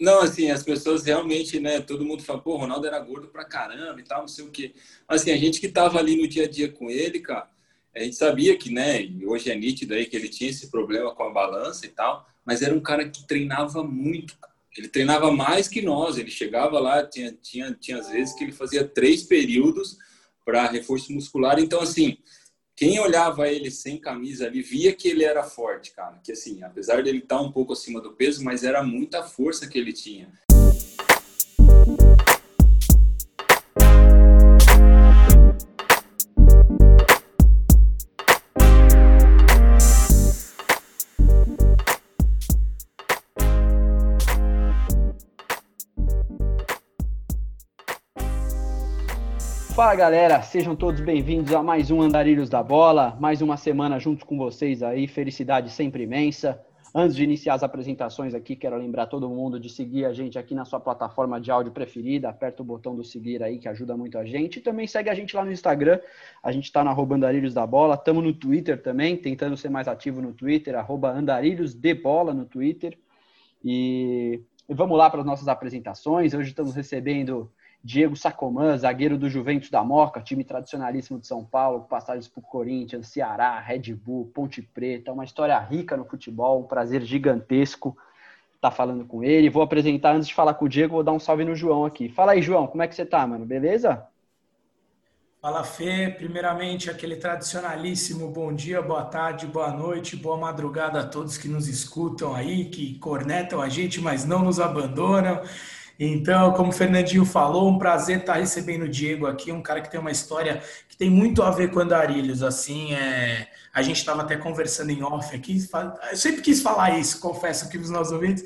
Não, assim, as pessoas realmente, né? Todo mundo fala, pô, Ronaldo era gordo pra caramba e tal, não sei o quê. Assim, a gente que tava ali no dia a dia com ele, cara, a gente sabia que, né? Hoje é nítido aí que ele tinha esse problema com a balança e tal, mas era um cara que treinava muito. Ele treinava mais que nós. Ele chegava lá, tinha, tinha, tinha às vezes que ele fazia três períodos para reforço muscular. Então, assim, quem olhava ele sem camisa ali via que ele era forte, cara. Que assim, apesar dele estar tá um pouco acima do peso, mas era muita força que ele tinha. Fala galera, sejam todos bem-vindos a mais um Andarilhos da Bola, mais uma semana junto com vocês aí, felicidade sempre imensa. Antes de iniciar as apresentações aqui, quero lembrar todo mundo de seguir a gente aqui na sua plataforma de áudio preferida, aperta o botão do seguir aí que ajuda muito a gente. E também segue a gente lá no Instagram, a gente está na arroba Andarilhos da Bola, estamos no Twitter também, tentando ser mais ativo no Twitter, arroba Andarilhos de Bola no Twitter. E, e vamos lá para as nossas apresentações, hoje estamos recebendo Diego Sacomã, zagueiro do Juventus da Moca, time tradicionalíssimo de São Paulo, passagens por Corinthians, Ceará, Red Bull, Ponte Preta, uma história rica no futebol, um prazer gigantesco estar tá falando com ele. Vou apresentar, antes de falar com o Diego, vou dar um salve no João aqui. Fala aí, João, como é que você tá, mano? Beleza? Fala, Fê. Primeiramente, aquele tradicionalíssimo bom dia, boa tarde, boa noite, boa madrugada a todos que nos escutam aí, que cornetam a gente, mas não nos abandonam. Então, como o Fernandinho falou, um prazer estar recebendo o Diego aqui, um cara que tem uma história que tem muito a ver com Andarilhos. Assim, é... a gente estava até conversando em off aqui. Eu sempre quis falar isso, confesso aqui para os nossos ouvintes,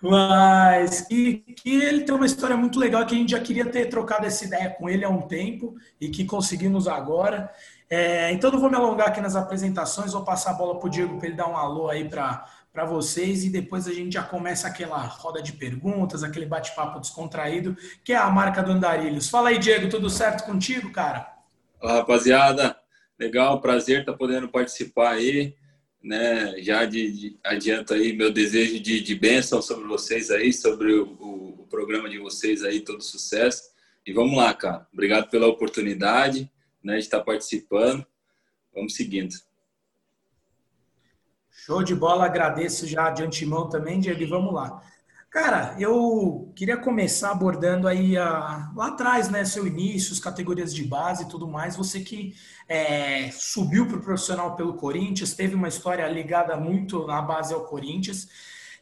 mas que, que ele tem uma história muito legal que a gente já queria ter trocado essa ideia com ele há um tempo e que conseguimos agora. É... então, não vou me alongar aqui nas apresentações, vou passar a bola para o Diego para ele dar um alô aí para para vocês e depois a gente já começa aquela roda de perguntas, aquele bate-papo descontraído, que é a marca do Andarilhos. Fala aí, Diego, tudo certo contigo, cara? Olá, rapaziada. Legal, prazer estar tá podendo participar aí, né? Já de, de adianto aí meu desejo de, de bênção sobre vocês aí, sobre o, o, o programa de vocês aí, todo sucesso. E vamos lá, cara. Obrigado pela oportunidade, né, de estar participando. Vamos seguindo. Show de bola, agradeço já de antemão também, Diego, e vamos lá. Cara, eu queria começar abordando aí a, lá atrás, né, seu início, as categorias de base e tudo mais. Você que é, subiu para o profissional pelo Corinthians, teve uma história ligada muito na base ao Corinthians.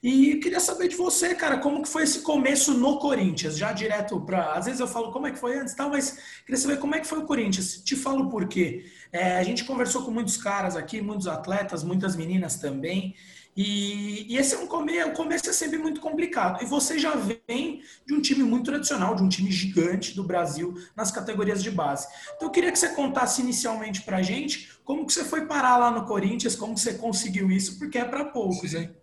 E queria saber de você, cara, como que foi esse começo no Corinthians, já direto para. Às vezes eu falo como é que foi antes, tal, mas queria saber como é que foi o Corinthians. Te falo por quê. É, a gente conversou com muitos caras aqui, muitos atletas, muitas meninas também. E, e esse é um começo, o começo é sempre muito complicado. E você já vem de um time muito tradicional, de um time gigante do Brasil nas categorias de base. Então eu queria que você contasse inicialmente pra gente como que você foi parar lá no Corinthians, como que você conseguiu isso, porque é para poucos, hein?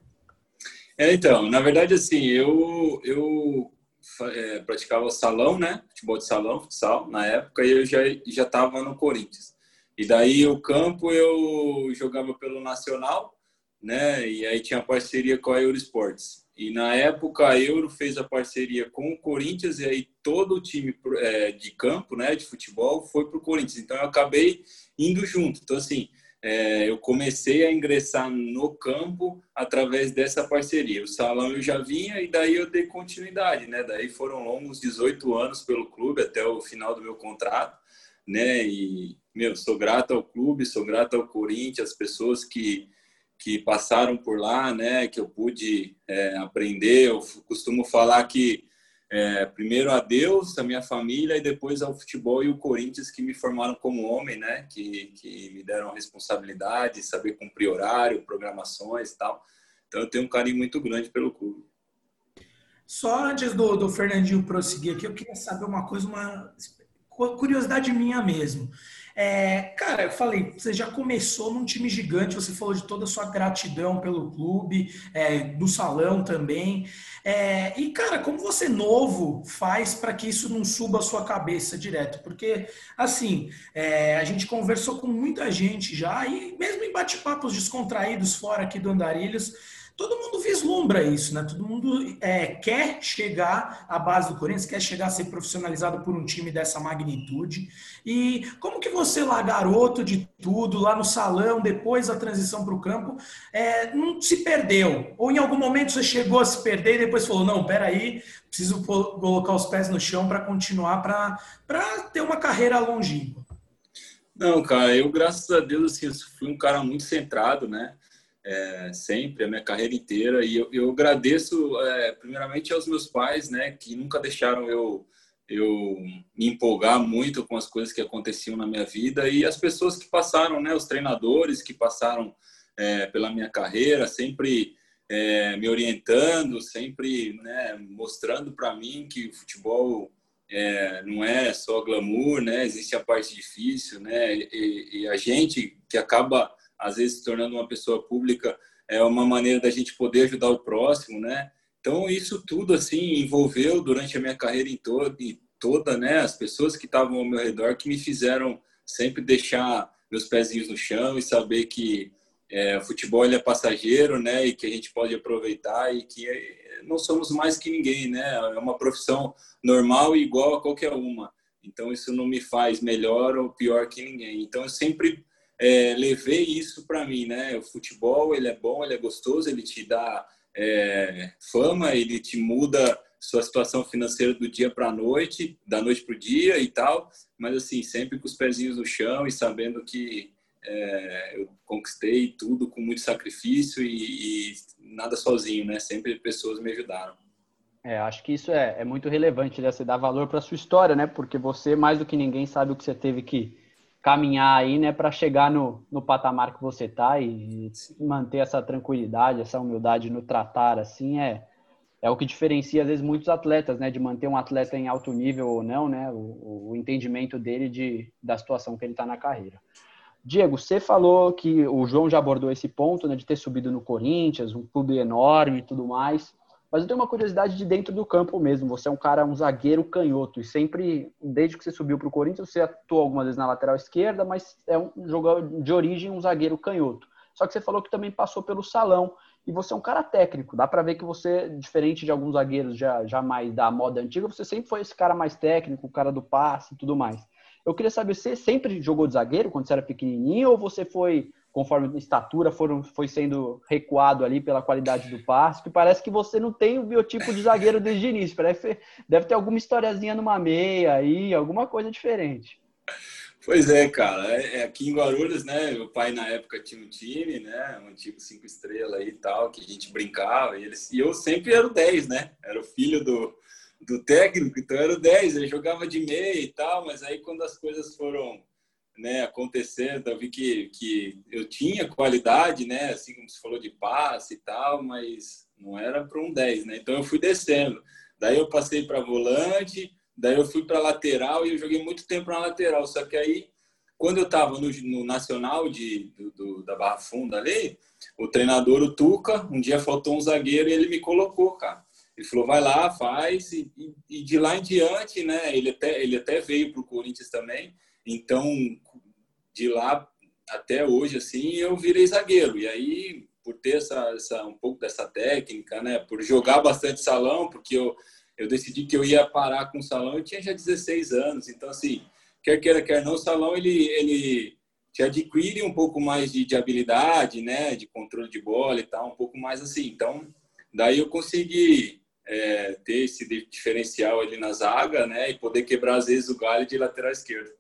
É, então, na verdade, assim, eu, eu é, praticava salão, né? Futebol de salão, futsal, na época, e eu já já estava no Corinthians. E daí o campo eu jogava pelo Nacional, né? E aí tinha parceria com a Eurosports. E na época a Euro fez a parceria com o Corinthians e aí todo o time é, de campo, né, de futebol, foi para o Corinthians. Então eu acabei indo junto. Então assim, é, eu comecei a ingressar no campo através dessa parceria. O salão eu já vinha e daí eu dei continuidade, né? Daí foram longos 18 anos pelo clube até o final do meu contrato, né? E, meu, sou grato ao clube, sou grato ao Corinthians, as pessoas que, que passaram por lá, né? Que eu pude é, aprender. Eu costumo falar que é, primeiro a Deus, a minha família e depois ao futebol e o Corinthians que me formaram como homem, né? Que, que me deram responsabilidade, saber cumprir horário, programações e tal. Então eu tenho um carinho muito grande pelo clube. Só antes do, do Fernandinho prosseguir aqui, eu queria saber uma coisa, uma curiosidade minha mesmo. É, cara, eu falei, você já começou num time gigante, você falou de toda a sua gratidão pelo clube, é, do salão também. É, e, cara, como você novo faz para que isso não suba a sua cabeça direto? Porque, assim, é, a gente conversou com muita gente já, e mesmo em bate-papos descontraídos fora aqui do Andarilhos, todo mundo vislumbra isso, né? Todo mundo é, quer chegar à base do Corinthians, quer chegar a ser profissionalizado por um time dessa magnitude. E como que você lá, garoto de tudo, lá no salão, depois da transição para o campo, é, não se perdeu? Ou em algum momento você chegou a se perder e depois falou, não, peraí, preciso colocar os pés no chão para continuar, para ter uma carreira longínqua? Não, cara, eu, graças a Deus, assim, fui um cara muito centrado, né? É, sempre, a minha carreira inteira. E eu, eu agradeço, é, primeiramente, aos meus pais, né, que nunca deixaram eu, eu me empolgar muito com as coisas que aconteciam na minha vida e as pessoas que passaram, né, os treinadores que passaram é, pela minha carreira, sempre é, me orientando, sempre né, mostrando para mim que o futebol é, não é só glamour, né? Existe a parte difícil, né? E, e, a gente que acaba às vezes se tornando uma pessoa pública é uma maneira da gente poder ajudar o próximo, né? Então isso tudo assim envolveu durante a minha carreira em toda, em toda, né? As pessoas que estavam ao meu redor que me fizeram sempre deixar meus pezinhos no chão e saber que é, o futebol é passageiro, né? E que a gente pode aproveitar e que não somos mais que ninguém, né? É uma profissão normal e igual a qualquer uma. Então isso não me faz melhor ou pior que ninguém. Então eu sempre é, levei isso para mim, né? O futebol ele é bom, ele é gostoso, ele te dá é, fama, ele te muda sua situação financeira do dia para a noite, da noite para o dia e tal, mas assim sempre com os pezinhos no chão e sabendo que é, eu conquistei tudo com muito sacrifício e, e, nada sozinho, né? Sempre pessoas me ajudaram. É, acho que isso é, é muito relevante, né? Você dar valor para sua história, né? Porque você mais do que ninguém sabe o que você teve que caminhar aí, né, para chegar no, no patamar que você tá e manter essa tranquilidade, essa humildade no tratar, assim, é, é o que diferencia, às vezes, muitos atletas, né, de manter um atleta em alto nível ou não, né, o, o entendimento dele de, da situação que ele está na carreira. Diego, você falou que o João já abordou esse ponto, né, de ter subido no Corinthians, um clube enorme e tudo mais. Mas eu tenho uma curiosidade de dentro do campo mesmo. Você é um cara, um zagueiro canhoto. E sempre, desde que você subiu para o Corinthians, você atuou algumas vezes na lateral esquerda, mas é um jogador de origem, um zagueiro canhoto. Só que você falou que também passou pelo salão. E você é um cara técnico. Dá para ver que você, diferente de alguns zagueiros já, já mais da moda antiga, você sempre foi esse cara mais técnico, o cara do passe e tudo mais. Eu queria saber, você sempre jogou de zagueiro quando você era pequenininho ou você foi conforme estatura foram, foi sendo recuado ali pela qualidade do passe, que parece que você não tem o biotipo de zagueiro desde o início. Parece, deve ter alguma historiazinha numa meia aí, alguma coisa diferente. Pois é, cara. É, é, aqui em Guarulhos, né? Meu pai na época tinha um time, né? Um antigo cinco estrelas e tal, que a gente brincava. E, eles, e eu sempre era o 10, né? Era o filho do, do técnico, então era o 10. Ele jogava de meia e tal, mas aí quando as coisas foram né, acontecendo, eu vi que, que eu tinha qualidade, né, assim como você falou de passe e tal, mas não era para um 10, né? Então eu fui descendo. Daí eu passei para volante, daí eu fui para lateral e eu joguei muito tempo na lateral. Só que aí, quando eu estava no, no, Nacional de, do, do, da Barra Funda ali, o treinador, o Tuca, um dia faltou um zagueiro e ele me colocou, cara. Ele falou, vai lá, faz. E, e, e de lá em diante, né, ele até, ele até veio para o Corinthians também então, de lá até hoje, assim, eu virei zagueiro. E aí, por ter essa, essa, um pouco dessa técnica, né, por jogar bastante salão, porque eu, eu decidi que eu ia parar com o salão, eu tinha já 16 anos. Então, assim, quer queira, quer não, o salão, ele, ele te adquire um pouco mais de, de habilidade, né, de controle de bola e tal, um pouco mais assim. Então, daí eu consegui é, ter esse diferencial ali na zaga, né, e poder quebrar, às vezes, o galho de lateral esquerdo.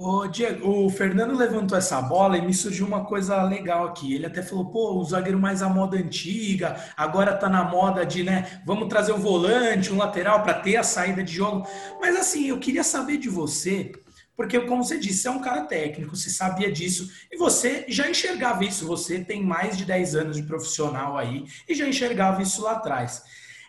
Ô, Diego, o Fernando levantou essa bola e me surgiu uma coisa legal aqui. Ele até falou, pô, o zagueiro mais a moda antiga, agora tá na moda de, né, vamos trazer um volante, um lateral para ter a saída de jogo. Mas assim, eu queria saber de você, porque como você disse, você é um cara técnico, você sabia disso e você já enxergava isso. Você tem mais de 10 anos de profissional aí e já enxergava isso lá atrás.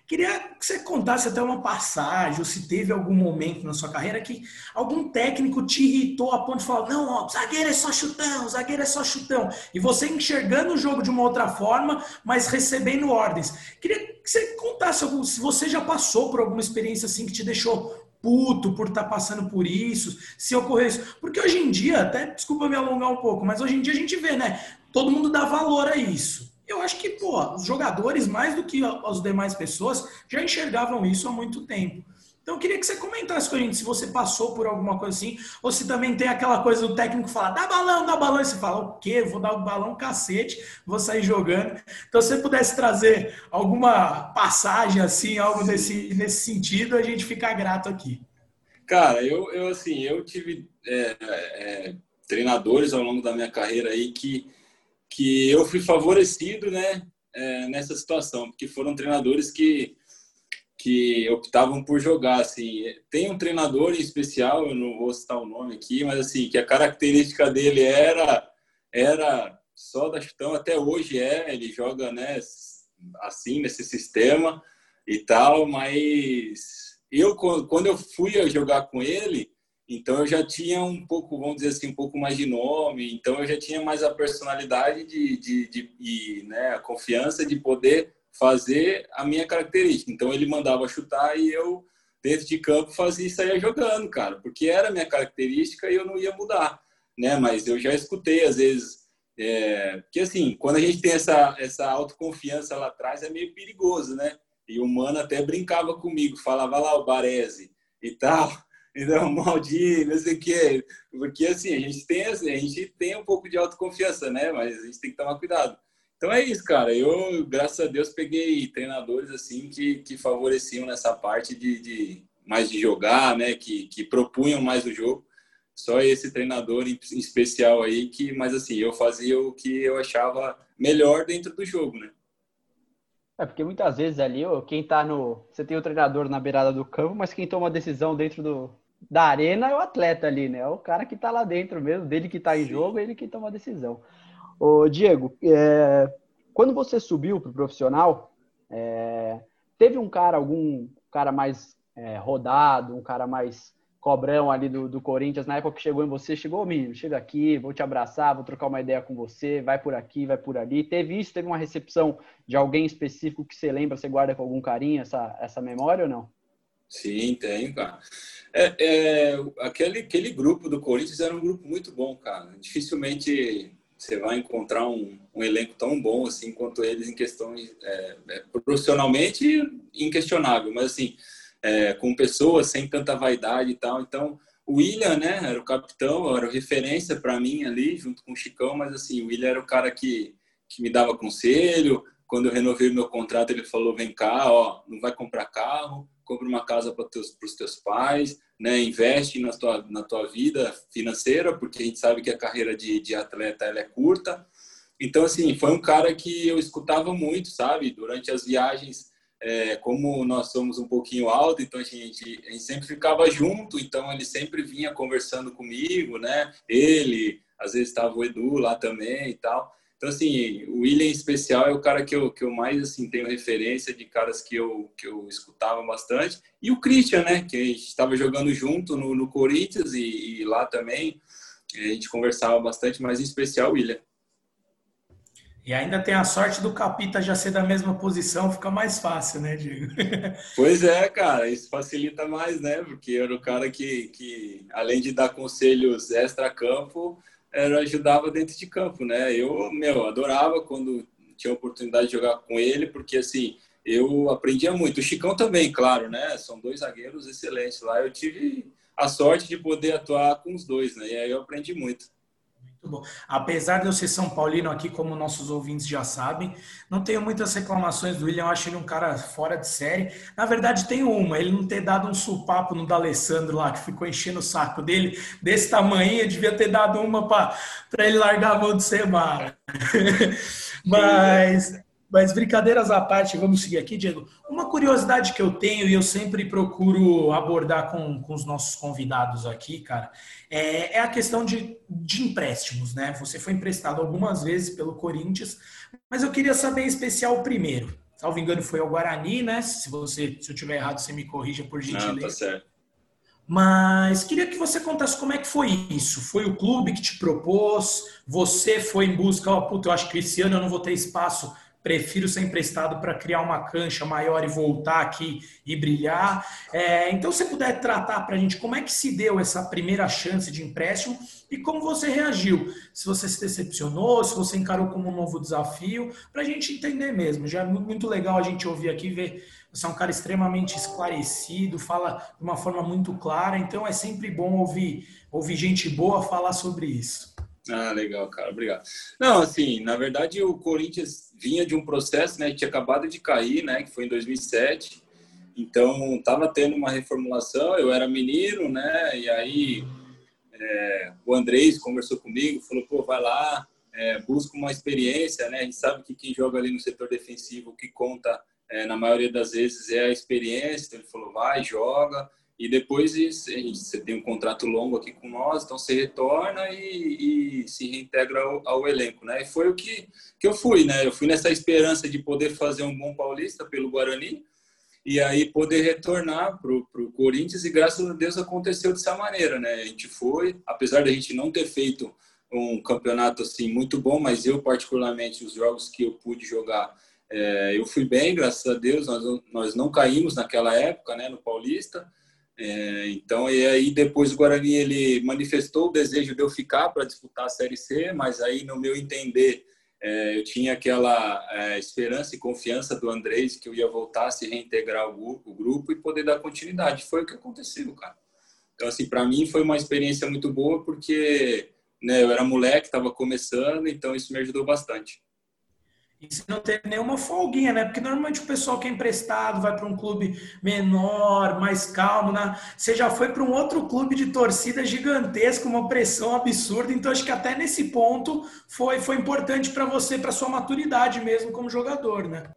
Queria que você contasse até uma passagem, ou se teve algum momento na sua carreira que algum técnico te irritou a ponto de falar: não, ó, zagueiro é só chutão, zagueiro é só chutão. E você enxergando o jogo de uma outra forma, mas recebendo ordens. Queria que você contasse algum, se você já passou por alguma experiência assim que te deixou puto por estar tá passando por isso, se ocorreu isso. Porque hoje em dia, até desculpa me alongar um pouco, mas hoje em dia a gente vê, né? Todo mundo dá valor a isso. Eu acho que, pô, os jogadores, mais do que as demais pessoas, já enxergavam isso há muito tempo. Então eu queria que você comentasse com a gente se você passou por alguma coisa assim, ou se também tem aquela coisa do técnico falar, dá balão, dá balão, e você fala, o quê? Vou dar o balão cacete, vou sair jogando. Então, se você pudesse trazer alguma passagem assim, algo nesse, nesse sentido, a gente fica grato aqui. Cara, eu, eu assim, eu tive é, é, treinadores ao longo da minha carreira aí que, que eu fui favorecido, né, é, nessa situação, porque foram treinadores que que optavam por jogar assim. Tem um treinador em especial eu não vou citar o nome aqui mas assim que a característica dele era era só da chutão até hoje é ele joga né assim nesse sistema e tal mas eu quando eu fui jogar com ele então eu já tinha um pouco vamos dizer assim um pouco mais de nome então eu já tinha mais a personalidade de, de, de e né a confiança de poder fazer a minha característica. Então ele mandava chutar e eu dentro de campo fazia e saía jogando, cara, porque era a minha característica e eu não ia mudar, né? Mas eu já escutei às vezes é, que assim, quando a gente tem essa essa autoconfiança lá atrás é meio perigoso, né? E o mano até brincava comigo, falava lá o Baresi e tal. Então, Maldi, não sei o quê. Porque assim, a gente tem a gente tem um pouco de autoconfiança, né? Mas a gente tem que tomar cuidado. Então é isso, cara. Eu, graças a Deus, peguei treinadores assim que, que favoreciam nessa parte de, de mais de jogar, né? Que, que propunham mais o jogo. Só esse treinador em especial aí que, mas assim, eu fazia o que eu achava melhor dentro do jogo, né? É porque muitas vezes ali, quem tá no. Você tem o treinador na beirada do campo, mas quem toma a decisão dentro do, da arena é o atleta ali, né? É o cara que tá lá dentro mesmo, dele que tá em Sim. jogo, ele que toma a decisão. Ô, Diego, é, quando você subiu para o profissional, é, teve um cara, algum cara mais é, rodado, um cara mais cobrão ali do, do Corinthians, na época que chegou em você, chegou, menino, chega aqui, vou te abraçar, vou trocar uma ideia com você, vai por aqui, vai por ali. Teve isso? Teve uma recepção de alguém específico que você lembra, você guarda com algum carinho essa, essa memória ou não? Sim, tem, cara. É, é, aquele, aquele grupo do Corinthians era um grupo muito bom, cara. Dificilmente você vai encontrar um, um, elenco tão bom assim quanto eles em questões é, é, profissionalmente inquestionável, mas assim é, com pessoas sem tanta vaidade e tal. Então o William, né, era o capitão, era referência para mim ali junto com o Chicão, mas assim o William era o cara que que me dava conselho. Quando eu renovei meu contrato, ele falou: vem cá, ó, não vai comprar carro, compra uma casa para os teus pais, né, investe na tua, na tua vida financeira, porque a gente sabe que a carreira de, de atleta ela é curta. Então, assim, foi um cara que eu escutava muito, sabe? Durante as viagens, é, como nós somos um pouquinho alto, então a gente, a gente sempre ficava junto, então ele sempre vinha conversando comigo, né? Ele, às vezes estava o Edu lá também e tal. Então, assim, o William em especial é o cara que eu, que eu mais, assim, tenho referência de caras que eu, que eu escutava bastante. E o Christian, né, que a gente estava jogando junto no, no Corinthians e, e, lá também a gente conversava bastante, mas em especial o William. E ainda tem a sorte do Capita já ser da mesma posição, fica mais fácil, né, Diego? pois é, cara, isso facilita mais, né? Porque era o cara que, que além de dar conselhos extra-campo, era, ajudava dentro de campo, né? Eu, meu, adorava quando tinha a oportunidade de jogar com ele, porque assim, eu aprendia muito. O Chicão também, claro, né? São dois zagueiros excelentes lá. Eu tive a sorte de poder atuar com os dois, né? E aí eu aprendi muito. Muito bom. Apesar de eu ser São Paulino aqui, como nossos ouvintes já sabem, não tenho muitas reclamações do William. Eu acho ele um cara fora de série. Na verdade, tem uma. Ele não ter dado um supapo no D'Alessandro lá, que ficou enchendo o saco dele. Desse tamanho, eu devia ter dado uma para ele largar a mão de ser mala. Mas mas brincadeiras à parte, vamos seguir aqui, Diego. Uma curiosidade que eu tenho e eu sempre procuro abordar com, com os nossos convidados aqui, cara, é, é a questão de, de empréstimos, né? Você foi emprestado algumas vezes pelo Corinthians, mas eu queria saber em especial o primeiro. Salvo engano, foi ao Guarani, né? Se você, se eu tiver errado, você me corrija por gentileza. Não, tá certo. Mas queria que você contasse como é que foi isso. Foi o clube que te propôs? Você foi em busca, ó, oh, puta, eu acho que esse ano eu não vou ter espaço prefiro ser emprestado para criar uma cancha maior e voltar aqui e brilhar. É, então, se puder tratar para a gente como é que se deu essa primeira chance de empréstimo e como você reagiu. Se você se decepcionou, se você encarou como um novo desafio, para a gente entender mesmo. Já é muito legal a gente ouvir aqui, ver você é um cara extremamente esclarecido, fala de uma forma muito clara, então é sempre bom ouvir, ouvir gente boa falar sobre isso. Ah, legal, cara, obrigado. Não, assim, na verdade o Corinthians vinha de um processo, né, tinha acabado de cair, né, que foi em 2007, então estava tendo uma reformulação, eu era menino, né, e aí é, o Andrés conversou comigo, falou, pô, vai lá, é, busca uma experiência, né, a gente sabe que quem joga ali no setor defensivo, o que conta é, na maioria das vezes é a experiência, então ele falou, vai, joga, e depois você tem um contrato longo aqui com nós, então você retorna e, e se reintegra ao, ao, elenco, né? E foi o que, que eu fui, né? Eu fui nessa esperança de poder fazer um bom paulista pelo Guarani e aí poder retornar para o Corinthians e graças a Deus aconteceu dessa maneira, né? A gente foi, apesar da gente não ter feito um campeonato assim muito bom, mas eu particularmente os jogos que eu pude jogar é, eu fui bem, graças a Deus, nós, nós não caímos naquela época, né, no Paulista. É, então, e aí depois o Guarani ele manifestou o desejo de eu ficar para disputar a Série C, mas aí no meu entender é, eu tinha aquela é, esperança e confiança do Andrés que eu ia voltar a se reintegrar grupo, o grupo e poder dar continuidade. Foi o que aconteceu, cara. Então, assim, para mim foi uma experiência muito boa porque né, eu era moleque, estava começando, então isso me ajudou bastante. E você não teve nenhuma folguinha, né? Porque normalmente o pessoal que é emprestado vai para um clube menor, mais calmo, né? Você já foi para um outro clube de torcida gigantesca, uma pressão absurda. Então acho que até nesse ponto foi, foi importante para você, para sua maturidade mesmo como jogador, né?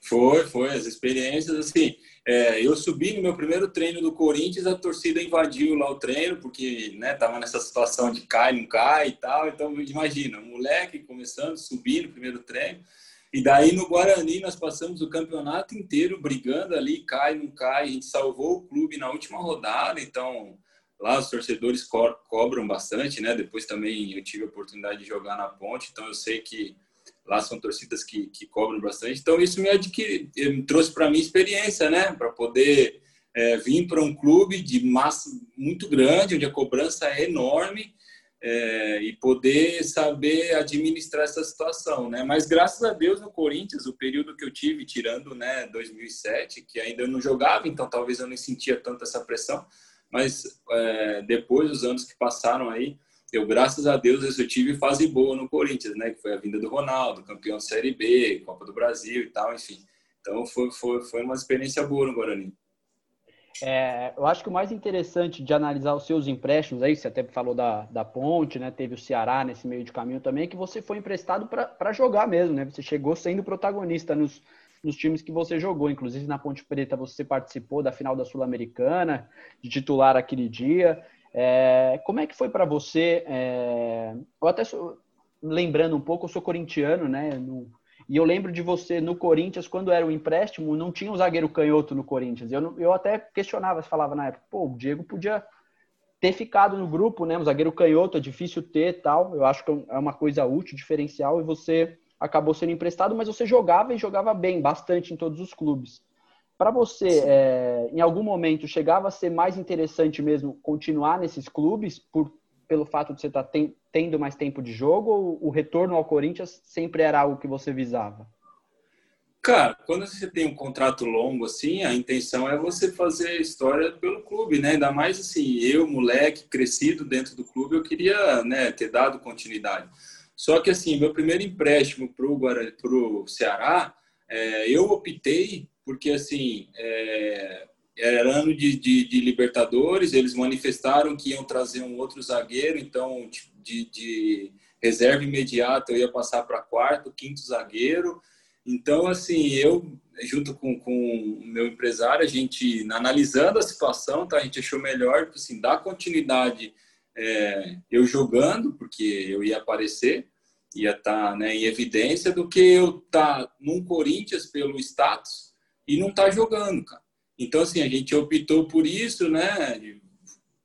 Foi, foi. As experiências, assim, é, eu subi no meu primeiro treino do Corinthians, a torcida invadiu lá o treino, porque, né, tava nessa situação de cai, não cai e tal. Então, imagina, um moleque começando, subir no primeiro treino. E daí no Guarani nós passamos o campeonato inteiro brigando ali, cai, não cai. A gente salvou o clube na última rodada, então lá os torcedores co cobram bastante, né? Depois também eu tive a oportunidade de jogar na Ponte, então eu sei que lá são torcidas que, que cobram bastante. Então, isso me, adquiri, me trouxe para mim experiência, né? Para poder é, vir para um clube de massa muito grande, onde a cobrança é enorme, é, e poder saber administrar essa situação, né? Mas graças a Deus no Corinthians, o período que eu tive, tirando, né, 2007, que ainda eu não jogava, então talvez eu não sentia tanto essa pressão, mas é, depois, os anos que passaram aí, eu, graças a Deus, eu tive fase boa no Corinthians, né? Que foi a vinda do Ronaldo, campeão de Série B, Copa do Brasil e tal, enfim. Então, foi, foi, foi uma experiência boa no Guarani. É, eu acho que o mais interessante de analisar os seus empréstimos, aí você até falou da, da Ponte, né? Teve o Ceará nesse meio de caminho também, é que você foi emprestado para jogar mesmo, né? Você chegou sendo protagonista nos, nos times que você jogou. Inclusive na Ponte Preta você participou da final da Sul-Americana, de titular aquele dia. É, como é que foi para você? É, eu até sou, lembrando um pouco, eu sou corintiano, né? No, e eu lembro de você no Corinthians, quando era o um empréstimo, não tinha um zagueiro canhoto no Corinthians. Eu, eu até questionava, falava na época, pô, o Diego podia ter ficado no grupo, né? Um zagueiro canhoto é difícil ter tal. Eu acho que é uma coisa útil, diferencial, e você acabou sendo emprestado, mas você jogava e jogava bem, bastante em todos os clubes. Para você, é, em algum momento, chegava a ser mais interessante mesmo continuar nesses clubes por, pelo fato de você estar tá ten, tendo mais tempo de jogo ou o retorno ao Corinthians sempre era algo que você visava? Cara, quando você tem um contrato longo assim, a intenção é você fazer história pelo clube, né? Ainda mais assim, eu, moleque, crescido dentro do clube, eu queria né, ter dado continuidade. Só que assim, meu primeiro empréstimo para o Ceará, é, eu optei porque assim é, era ano de, de, de, Libertadores, eles manifestaram que iam trazer um outro zagueiro, então de, de reserva imediata eu ia passar para quarto, quinto zagueiro. Então, assim, eu, junto com, o meu empresário, a gente, analisando a situação, tá, a gente achou melhor assim, dar continuidade é, eu jogando, porque eu ia aparecer, ia estar tá, né, em evidência, do que eu estar tá num Corinthians pelo status e não está jogando, cara. Então, assim, a gente optou por isso, né? De,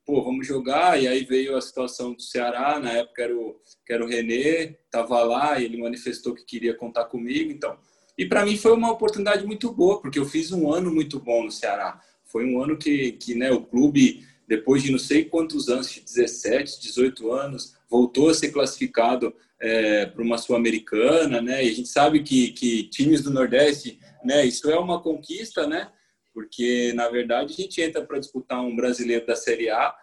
pô, vamos jogar. E aí veio a situação do Ceará, na época era o, era o Renê, estava lá e ele manifestou que queria contar comigo. Então, E para mim foi uma oportunidade muito boa, porque eu fiz um ano muito bom no Ceará. Foi um ano que, que né, o clube, depois de não sei quantos anos, 17, 18 anos, voltou a ser classificado é, para uma Sul-Americana, né? E a gente sabe que, que times do Nordeste, né? Isso é uma conquista, né? Porque, na verdade, a gente entra para disputar um brasileiro da Série A,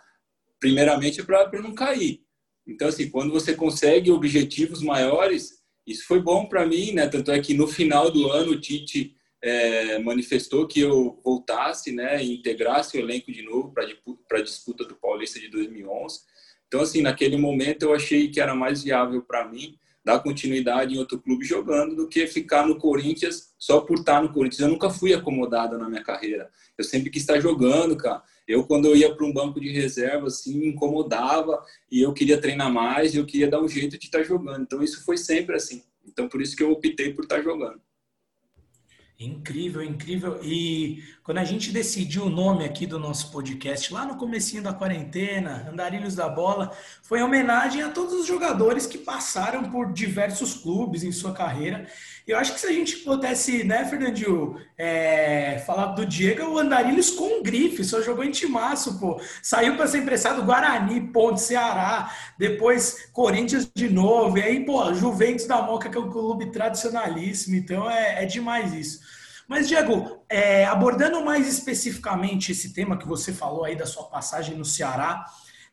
primeiramente para não cair. Então, assim, quando você consegue objetivos maiores, isso foi bom para mim, né? Tanto é que no final do ano o Tite é, manifestou que eu voltasse, né, e integrasse o elenco de novo para a disputa do Paulista de 2011. Então, assim, naquele momento eu achei que era mais viável para mim dar continuidade em outro clube jogando do que ficar no Corinthians só por estar no Corinthians. Eu nunca fui acomodado na minha carreira. Eu sempre quis estar jogando, cara. Eu, quando eu ia para um banco de reserva, assim, me incomodava e eu queria treinar mais e eu queria dar um jeito de estar jogando. Então, isso foi sempre assim. Então, por isso que eu optei por estar jogando. Incrível, incrível. E quando a gente decidiu o nome aqui do nosso podcast, lá no comecinho da quarentena, Andarilhos da Bola, foi em homenagem a todos os jogadores que passaram por diversos clubes em sua carreira. Eu acho que se a gente pudesse, né, Fernandinho, é, falar do Diego, o Andarilhos com grife, só jogou em timaço, pô. Saiu para ser emprestado Guarani, Ponte, Ceará, depois Corinthians de novo, e aí, pô, Juventus da Moca, que é um clube tradicionalíssimo, então é, é demais isso. Mas, Diego, é, abordando mais especificamente esse tema que você falou aí da sua passagem no Ceará,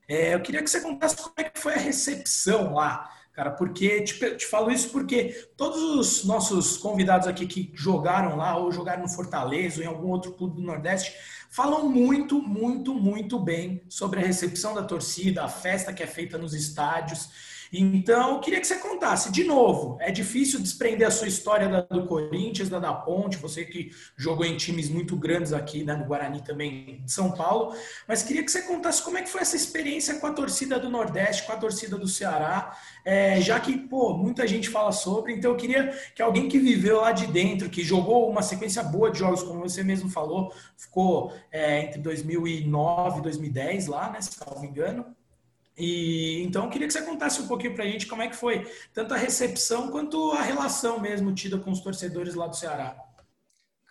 é, eu queria que você contasse como é que foi a recepção lá, cara, porque te, te falo isso porque todos os nossos convidados aqui que jogaram lá ou jogaram no Fortaleza ou em algum outro clube do Nordeste falam muito, muito, muito bem sobre a recepção da torcida, a festa que é feita nos estádios. Então, eu queria que você contasse, de novo, é difícil desprender a sua história da, do Corinthians, da da Ponte, você que jogou em times muito grandes aqui, né, no Guarani também, de São Paulo, mas queria que você contasse como é que foi essa experiência com a torcida do Nordeste, com a torcida do Ceará, é, já que, pô, muita gente fala sobre, então eu queria que alguém que viveu lá de dentro, que jogou uma sequência boa de jogos, como você mesmo falou, ficou é, entre 2009 e 2010 lá, né, se não me engano, e então eu queria que você contasse um pouquinho para a gente como é que foi tanto a recepção quanto a relação mesmo tida com os torcedores lá do Ceará.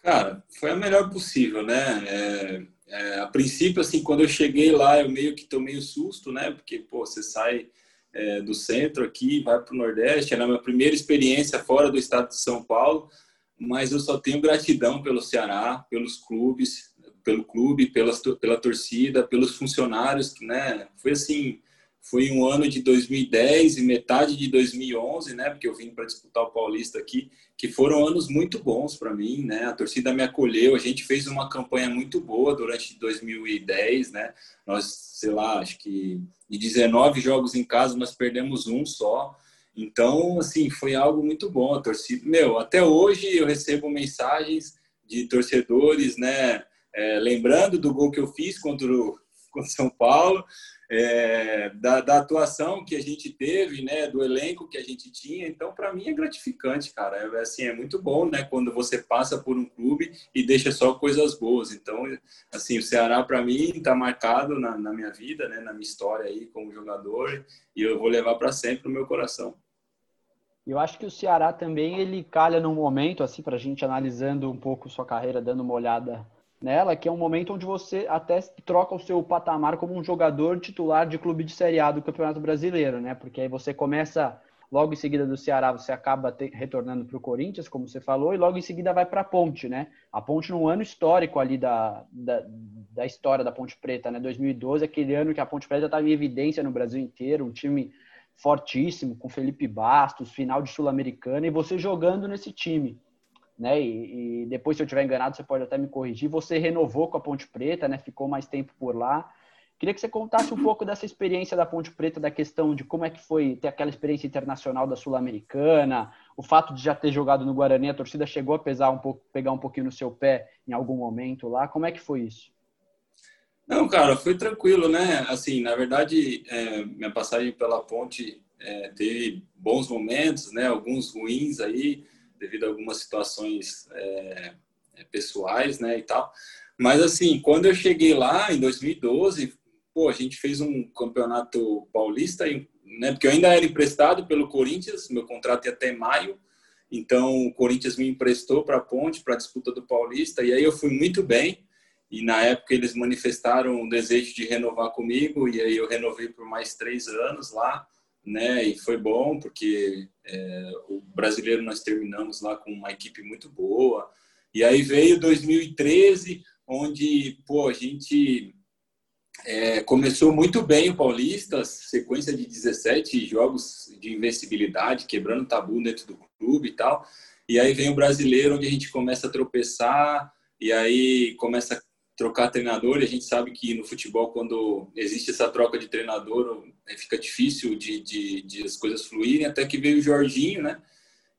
Cara, foi a melhor possível, né? É, é, a princípio, assim, quando eu cheguei lá, eu meio que tomei um susto, né? Porque, pô, você sai é, do centro aqui, vai para o Nordeste, era a minha primeira experiência fora do estado de São Paulo, mas eu só tenho gratidão pelo Ceará, pelos clubes, pelo clube, pela, pela torcida, pelos funcionários, né? Foi assim, foi um ano de 2010 e metade de 2011, né? Porque eu vim para disputar o Paulista aqui, que foram anos muito bons para mim, né? A torcida me acolheu, a gente fez uma campanha muito boa durante 2010, né? Nós, sei lá, acho que de 19 jogos em casa nós perdemos um só. Então, assim, foi algo muito bom. A torcida, meu, até hoje eu recebo mensagens de torcedores, né? É, lembrando do gol que eu fiz contra o, contra São Paulo é, da, da, atuação que a gente teve, né, do elenco que a gente tinha. Então, para mim é gratificante, cara. É, assim, é muito bom, né, quando você passa por um clube e deixa só coisas boas. Então, assim, o Ceará para mim está marcado na, na, minha vida, né, na minha história aí como jogador e eu vou levar para sempre no meu coração. Eu acho que o Ceará também ele calha num momento assim para a gente analisando um pouco sua carreira, dando uma olhada nela, que é um momento onde você até troca o seu patamar como um jogador titular de clube de Série A do Campeonato Brasileiro, né? Porque aí você começa logo em seguida do Ceará, você acaba te, retornando para o Corinthians, como você falou, e logo em seguida vai para a Ponte, né? A Ponte num ano histórico ali da, da, da, história da Ponte Preta, né? 2012, aquele ano que a Ponte Preta estava em evidência no Brasil inteiro, um time fortíssimo, com Felipe Bastos, final de Sul-Americana, e você jogando nesse time né? E, e, depois, se eu estiver enganado, você pode até me corrigir. Você renovou com a Ponte Preta, né? Ficou mais tempo por lá. Queria que você contasse um pouco dessa experiência da Ponte Preta, da questão de como é que foi ter aquela experiência internacional da Sul-Americana, o fato de já ter jogado no Guarani, a torcida chegou a pesar um pouco, pegar um pouquinho no seu pé em algum momento lá. Como é que foi isso? Não, cara, foi tranquilo, né? Assim, na verdade, é, minha passagem pela Ponte é, teve bons momentos, né? Alguns ruins aí devido a algumas situações é, é, pessoais, né, e tal. Mas assim, quando eu cheguei lá em 2012, pô, a gente fez um campeonato paulista, né, porque eu ainda era emprestado pelo Corinthians, meu contrato ia até maio, Então o Corinthians me emprestou para a Ponte para a disputa do Paulista e aí eu fui muito bem. E na época eles manifestaram o desejo de renovar comigo e aí eu renovei por mais três anos lá, né? E foi bom porque é, o brasileiro nós terminamos lá com uma equipe muito boa. E aí veio 2013, onde pô a gente é, começou muito bem o Paulista, sequência de 17 jogos de invencibilidade, quebrando tabu dentro do clube e tal. E aí vem o brasileiro, onde a gente começa a tropeçar, e aí começa trocar treinador. E a gente sabe que no futebol, quando existe essa troca de treinador, é, fica difícil de, de, de as coisas fluírem. Até que veio o Jorginho, né?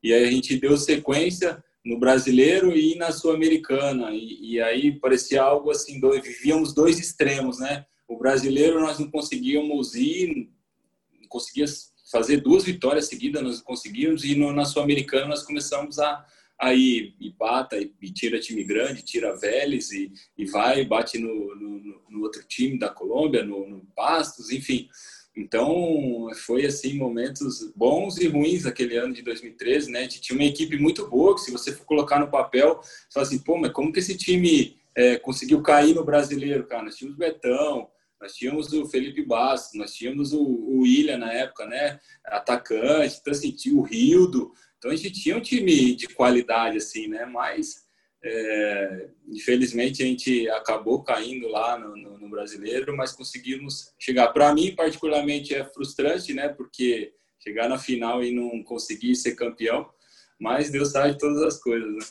E aí a gente deu sequência no brasileiro e na sul-americana. E, e, aí parecia algo assim, dois, vivíamos dois extremos, né? O brasileiro nós não conseguíamos ir, não conseguíamos fazer duas vitórias seguidas, nós conseguimos, e no, na sul-americana nós começamos a, aí bata e, e, tira time grande, tira Vélez e, e vai, bate no, no, no, outro time da Colômbia, no, no Pastos, enfim. Então, foi assim momentos bons e ruins aquele ano de 2013, né? A gente tinha uma equipe muito boa, que se você for colocar no papel, você fala assim, pô, mas como que esse time é, conseguiu cair no brasileiro, cara? Nós tínhamos o Betão, nós tínhamos o Felipe Bastos, nós tínhamos o, o William na época, né? Atacante, então assim, o Rildo. Então a gente tinha um time de qualidade, assim, né? Mas é, infelizmente a gente acabou caindo lá no, no, no brasileiro, mas conseguimos chegar. Para mim, particularmente, é frustrante, né? Porque chegar na final e não conseguir ser campeão, mas Deus sabe todas as coisas, né?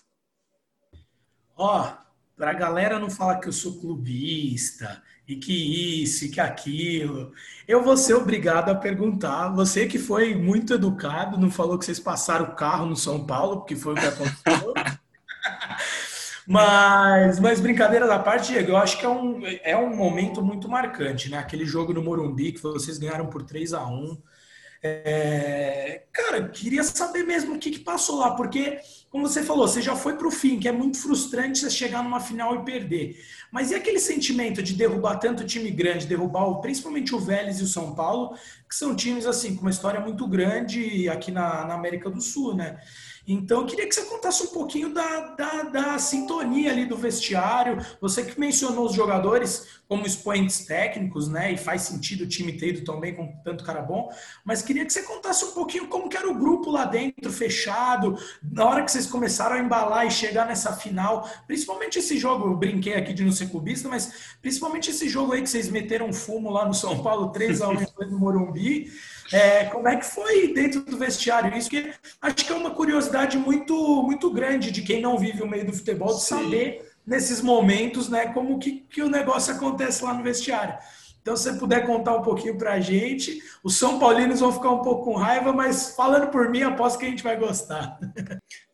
Ó, oh, para a galera não falar que eu sou clubista e que isso e que aquilo, eu vou ser obrigado a perguntar. Você que foi muito educado, não falou que vocês passaram o carro no São Paulo, porque foi o que aconteceu. Mas, mas brincadeira da parte, Diego, eu acho que é um, é um momento muito marcante, né? Aquele jogo no Morumbi que vocês ganharam por 3 a 1 é, cara, queria saber mesmo o que, que, passou lá, porque, como você falou, você já foi para o fim, que é muito frustrante você chegar numa final e perder. Mas e aquele sentimento de derrubar tanto time grande, derrubar principalmente o Vélez e o São Paulo, que são times assim com uma história muito grande aqui na, na América do Sul, né? Então, eu queria que você contasse um pouquinho da, da, da, sintonia ali do vestiário. Você que mencionou os jogadores como expoentes técnicos, né? E faz sentido o time ter ido também com tanto cara bom. Mas queria que você contasse um pouquinho como que era o grupo lá dentro, fechado, na hora que vocês começaram a embalar e chegar nessa final. Principalmente esse jogo, eu brinquei aqui de não ser cubista, mas principalmente esse jogo aí que vocês meteram fumo lá no São Paulo, 3 a 1 no Morumbi. É, como é que foi dentro do vestiário isso? Que acho que é uma curiosidade muito, muito grande de quem não vive o meio do futebol, de Sim. saber nesses momentos, né, como que, que o negócio acontece lá no vestiário. Então, se você puder contar um pouquinho para a gente, os São Paulinos vão ficar um pouco com raiva, mas falando por mim, aposto que a gente vai gostar.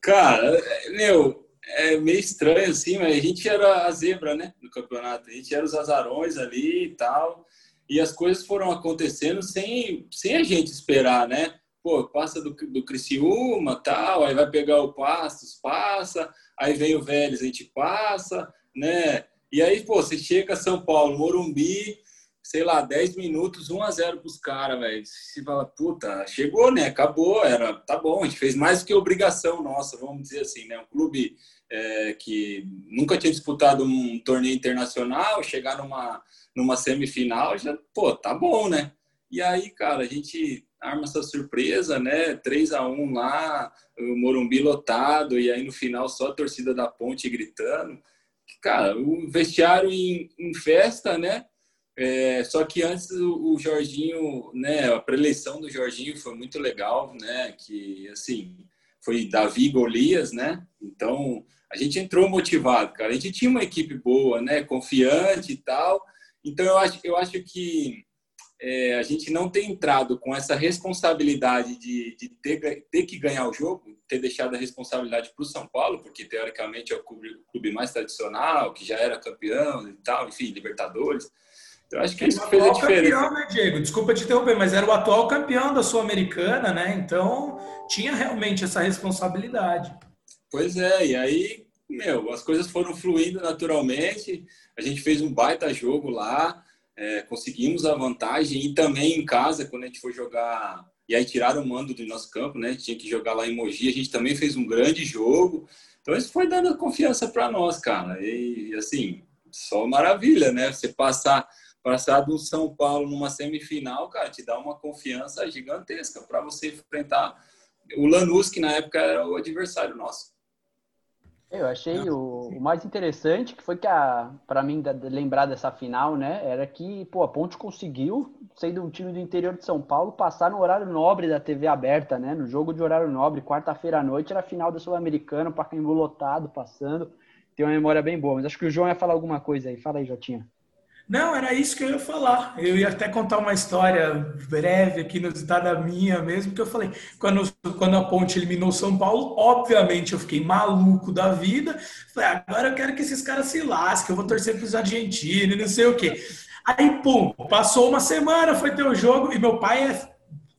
Cara, meu, é meio estranho assim, mas a gente era a zebra, né, no campeonato. A gente era os azarões ali e tal e as coisas foram acontecendo sem, sem a gente esperar, né? Pô, passa do, do Criciúma, tal, aí vai pegar o Pastos, passa, aí vem o Vélez, a gente passa, né? E aí, pô, você chega a São Paulo, Morumbi, sei lá, 10 minutos, 1 a 0 pros caras, velho. Você fala, puta, chegou, né? Acabou, era, tá bom, a gente fez mais do que obrigação nossa, vamos dizer assim, né? Um clube é, que nunca tinha disputado um torneio internacional, chegar numa numa semifinal, já, pô, tá bom, né? E aí, cara, a gente arma essa surpresa, né? 3 a 1 lá, o Morumbi lotado, e aí no final só a torcida da Ponte gritando. Cara, o vestiário em, em festa, né? É, só que antes o, o, Jorginho, né? A preleição do Jorginho foi muito legal, né? Que, assim, foi Davi Golias, né? Então, a gente entrou motivado, cara. A gente tinha uma equipe boa, né? Confiante e tal. Então, eu acho, eu acho que é, a gente não tem entrado com essa responsabilidade de, de ter, ter que ganhar o jogo, ter deixado a responsabilidade para o São Paulo, porque teoricamente é o clube, o clube, mais tradicional, que já era campeão e tal, enfim, Libertadores. Eu acho que isso fez a diferença. Campeão, né, Diego? Desculpa te interromper, mas era o atual campeão da Sul-Americana, né? Então tinha realmente essa responsabilidade. Pois é, e aí, meu, as coisas foram fluindo naturalmente. A gente fez um baita jogo lá, é, conseguimos a vantagem e também em casa, quando a gente foi jogar e aí tiraram o mando do nosso campo, né? Tinha que jogar lá em Mogi. A gente também fez um grande jogo. Então isso foi dando confiança para nós, cara. E assim, só maravilha, né? Você passar passar do São Paulo numa semifinal, cara, te dá uma confiança gigantesca para você enfrentar o Lanús, que na época era o adversário nosso. Eu achei o, o, mais interessante que foi que a para mim da, lembrar dessa final, né, era que pô, a Ponte conseguiu, sendo um time do interior de São Paulo, passar no horário nobre da TV aberta, né, no jogo de horário nobre, quarta-feira à noite era a final do Sul-Americano, Pacaembu lotado, passando. Tem uma memória bem boa, mas acho que o João ia falar alguma coisa aí. Fala aí, Jotinha. Não, era isso que eu ia falar. Eu ia até contar uma história breve aqui no da minha mesmo, que eu falei, quando, quando a Ponte eliminou São Paulo, obviamente eu fiquei maluco da vida. Falei, agora eu quero que esses caras se lasquem, eu vou torcer para os argentinos, não sei o quê. Aí, pum, passou uma semana, foi ter o jogo, e meu pai é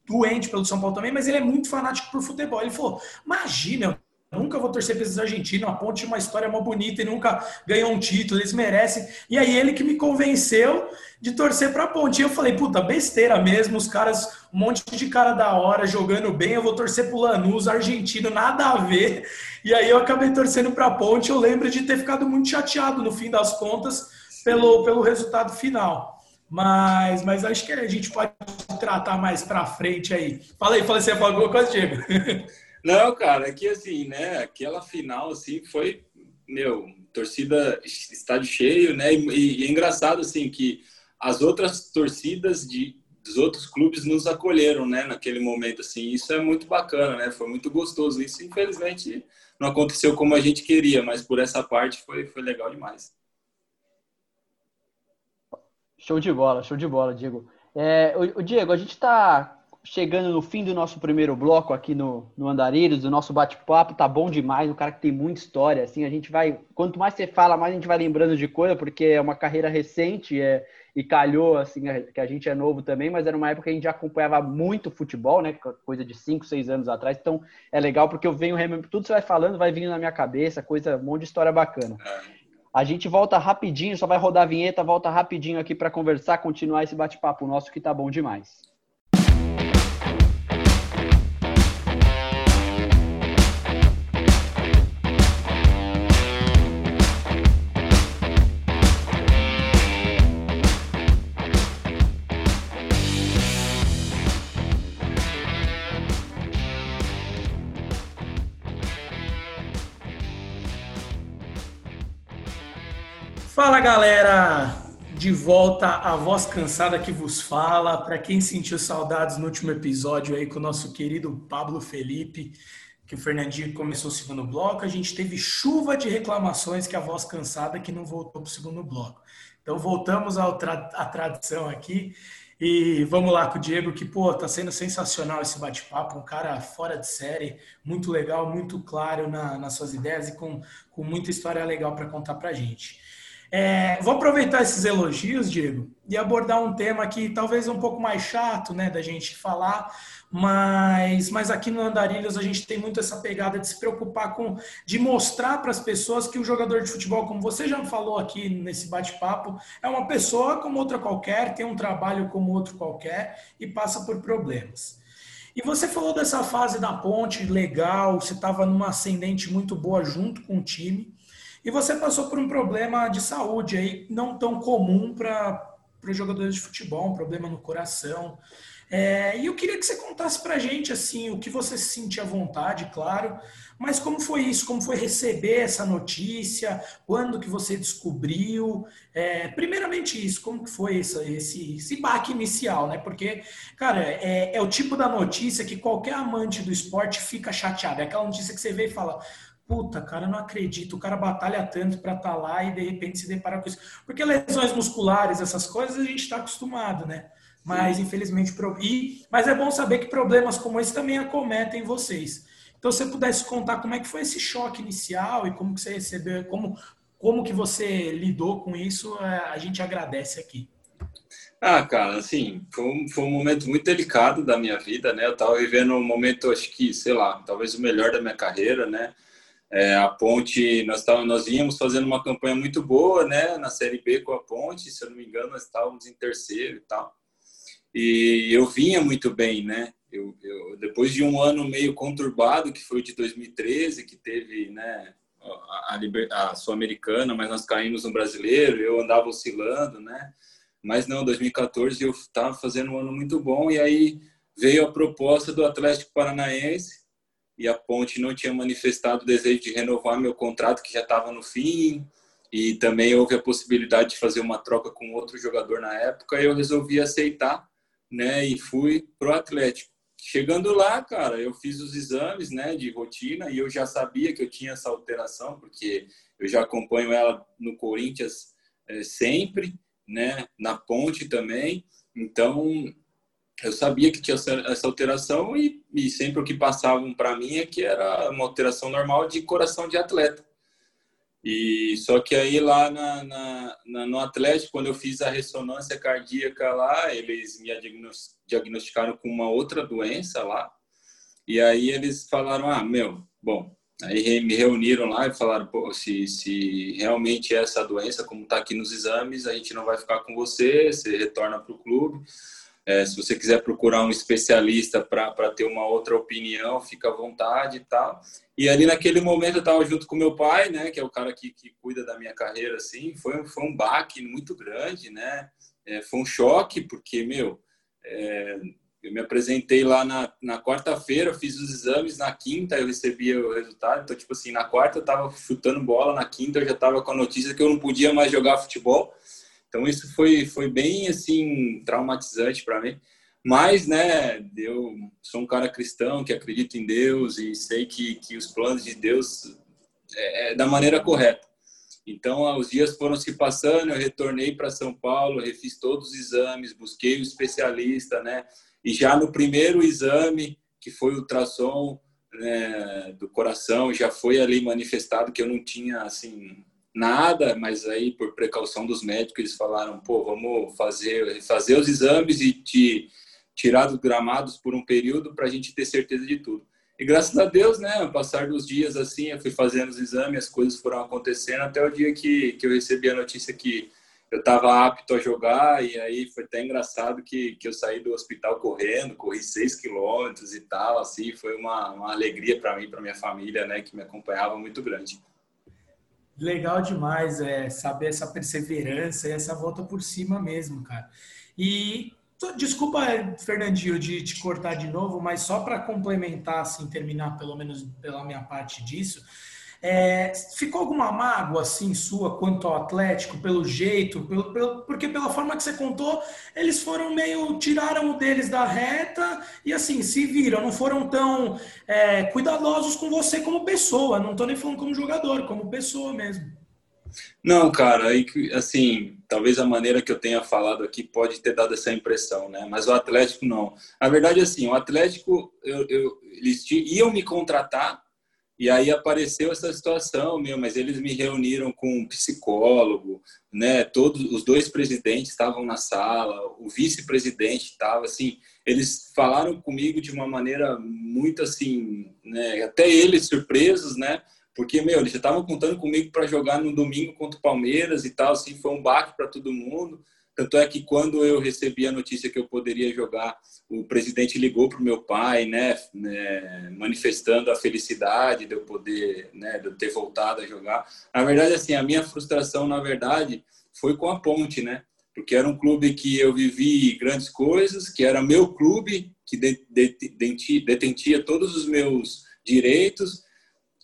doente pelo São Paulo também, mas ele é muito fanático por futebol. Ele falou: imagina, Nunca vou torcer para esses argentinos. A Ponte é uma história mó bonita e nunca ganhou um título, eles merecem. E aí ele que me convenceu de torcer para a Ponte. E eu falei, puta, besteira mesmo, os caras, um monte de cara da hora jogando bem, eu vou torcer pro Lanús, argentino, nada a ver. E aí eu acabei torcendo para a Ponte. Eu lembro de ter ficado muito chateado no fim das contas pelo, pelo resultado final. Mas, mas acho que a gente pode tratar mais para frente aí. Fala aí, você falou alguma coisa, Diego? Não, cara, é que assim, né? Aquela final, assim, foi, meu, torcida estádio cheio, né? E, e é engraçado, assim, que as outras torcidas de, dos outros clubes nos acolheram, né? Naquele momento, assim. Isso é muito bacana, né? Foi muito gostoso. Isso, infelizmente, não aconteceu como a gente queria, mas por essa parte foi, foi legal demais. Show de bola, show de bola, Diego. É, o, o Diego, a gente está chegando no fim do nosso primeiro bloco aqui no, no Andarilhos, do nosso bate-papo, tá bom demais, um cara que tem muita história, assim, a gente vai, quanto mais você fala, mais a gente vai lembrando de coisa, porque é uma carreira recente é, e calhou, assim, que a gente é novo também, mas era uma época que a gente já acompanhava muito futebol, né, coisa de 5, 6 anos atrás, então é legal porque eu venho, tudo que você vai falando vai vindo na minha cabeça, coisa, um monte de história bacana. A gente volta rapidinho, só vai rodar a vinheta, volta rapidinho aqui para conversar, continuar esse bate-papo nosso que tá bom demais. Fala galera, de volta a voz cansada que vos fala. Para quem sentiu saudades no último episódio aí com o nosso querido Pablo Felipe, que o Fernandinho começou o segundo bloco, a gente teve chuva de reclamações que a voz cansada que não voltou para o segundo bloco. Então voltamos à tra tradição aqui e vamos lá com o Diego, que pô, tá sendo sensacional esse bate-papo, um cara fora de série, muito legal, muito claro na, nas suas ideias e com, com muita história legal para contar para gente. É, vou aproveitar esses elogios, Diego, e abordar um tema que talvez é um pouco mais chato, né, da gente falar, mas, mas aqui no Andarilhos a gente tem muito essa pegada de se preocupar com, de mostrar para as pessoas que o jogador de futebol, como você já falou aqui nesse bate-papo, é uma pessoa como outra qualquer, tem um trabalho como outro qualquer e passa por problemas. E você falou dessa fase da ponte legal, você estava numa ascendente muito boa junto com o time. E você passou por um problema de saúde aí não tão comum para os jogadores de futebol, um problema no coração. É, e eu queria que você contasse para a gente assim o que você se sentia à vontade, claro, mas como foi isso? Como foi receber essa notícia? Quando que você descobriu? É, primeiramente isso, como que foi esse, esse, baque inicial, né? Porque, cara, é, é o tipo da notícia que qualquer amante do esporte fica chateado. É aquela notícia que você vê e fala, puta, cara, não acredito, o cara batalha tanto para estar tá lá e de repente se depara com isso. Porque lesões musculares, essas coisas, a gente está acostumado, né? Mas, Sim. infelizmente, e, mas é bom saber que problemas como esse também acometem vocês. Então, se você pudesse contar como é que foi esse choque inicial e como que você recebeu, como, como que você lidou com isso, é, a gente agradece aqui. Ah, cara, assim, foi um, foi um momento muito delicado da minha vida, né? Eu tava vivendo um momento, acho que, sei lá, talvez o melhor da minha carreira, né? É, a Ponte, nós, tava, nós vínhamos fazendo uma campanha muito boa, né, na Série B com a Ponte, se eu não me engano, nós estávamos em terceiro e tal. E eu vinha muito bem, né? eu, eu, depois de um ano meio conturbado, que foi o de 2013, que teve né, a, a, a Sul-Americana, mas nós caímos no brasileiro, eu andava oscilando, né? Mas não, 2014 eu estava fazendo um ano muito bom e aí veio a proposta do Atlético Paranaense e a Ponte não tinha manifestado o desejo de renovar meu contrato que já estava no fim e também houve a possibilidade de fazer uma troca com outro jogador na época e eu resolvi aceitar, né? E fui pro Atlético. Chegando lá, cara, eu fiz os exames, né, de rotina e eu já sabia que eu tinha essa alteração porque eu já acompanho ela no Corinthians é, sempre, né, na Ponte também. Então eu sabia que tinha essa alteração e, e sempre o que passavam para mim é que era uma alteração normal de coração de atleta. E só que aí lá na, na, na, no Atlético, quando eu fiz a ressonância cardíaca lá, eles me diagnosticaram com uma outra doença lá. E aí eles falaram: ah, meu, bom. Aí me reuniram lá e falaram: pô, se, se realmente é essa doença, como está aqui nos exames, a gente não vai ficar com você, você retorna para o clube. É, se você quiser procurar um especialista para ter uma outra opinião, fica à vontade e tal. E ali naquele momento eu estava junto com meu pai, né, que é o cara que, que cuida da minha carreira, assim. Foi, foi um baque muito grande, né? É, foi um choque, porque, meu, é, eu me apresentei lá na, na quarta-feira, fiz os exames, na quinta eu recebi o resultado. Então, tipo assim, na quarta eu estava chutando bola, na quinta eu já estava com a notícia que eu não podia mais jogar futebol. Então isso foi foi bem assim traumatizante para mim. Mas, né, eu sou um cara cristão que acredita em Deus e sei que, que os planos de Deus é, é da maneira correta. Então, os dias foram se passando, eu retornei para São Paulo, refiz todos os exames, busquei o especialista, né? E já no primeiro exame, que foi o ultrassom né, do coração, já foi ali manifestado que eu não tinha, assim, nada, mas aí por precaução dos médicos eles falaram, pô, vamos fazer fazer os exames e te tirar dos gramados por um período para a gente ter certeza de tudo. E graças a Deus, né, passar dos dias assim, eu fui fazendo os exames, as coisas foram acontecendo até o dia que, que eu recebi a notícia que eu estava apto a jogar e aí foi até engraçado que, que eu saí do hospital correndo, corri seis quilômetros e tal, assim, foi uma, uma alegria para mim, para minha família, né, que me acompanhava muito grande. Legal demais é saber essa perseverança e essa volta por cima mesmo, cara. E desculpa, Fernandinho, de te cortar de novo, mas só para complementar, assim, terminar pelo menos pela minha parte disso, é, ficou alguma mágoa assim sua quanto ao Atlético pelo jeito, pelo, pelo, porque pela forma que você contou, eles foram meio tiraram o deles da reta e assim se viram, não foram tão é, cuidadosos com você como pessoa. Não estou nem falando como jogador, como pessoa mesmo. Não, cara, assim, talvez a maneira que eu tenha falado aqui pode ter dado essa impressão, né? Mas o Atlético não. A verdade é assim, o Atlético, eu, eu, eles iam me contratar e aí apareceu essa situação, meu, mas eles me reuniram com um psicólogo, né? Todos os dois presidentes estavam na sala, o vice-presidente estava assim, eles falaram comigo de uma maneira muito assim, né? Até eles surpresos, né? Porque meu, eles já estavam contando comigo para jogar no domingo contra o Palmeiras e tal, assim, foi um baque para todo mundo. Tanto é que quando eu recebi a notícia que eu poderia jogar, o presidente ligou para o meu pai, né, né, manifestando a felicidade de eu poder, né, de eu ter voltado a jogar. Na verdade, assim, a minha frustração, na verdade, foi com a Ponte, né, porque era um clube que eu vivi grandes coisas, que era meu clube, que detentia todos os meus direitos,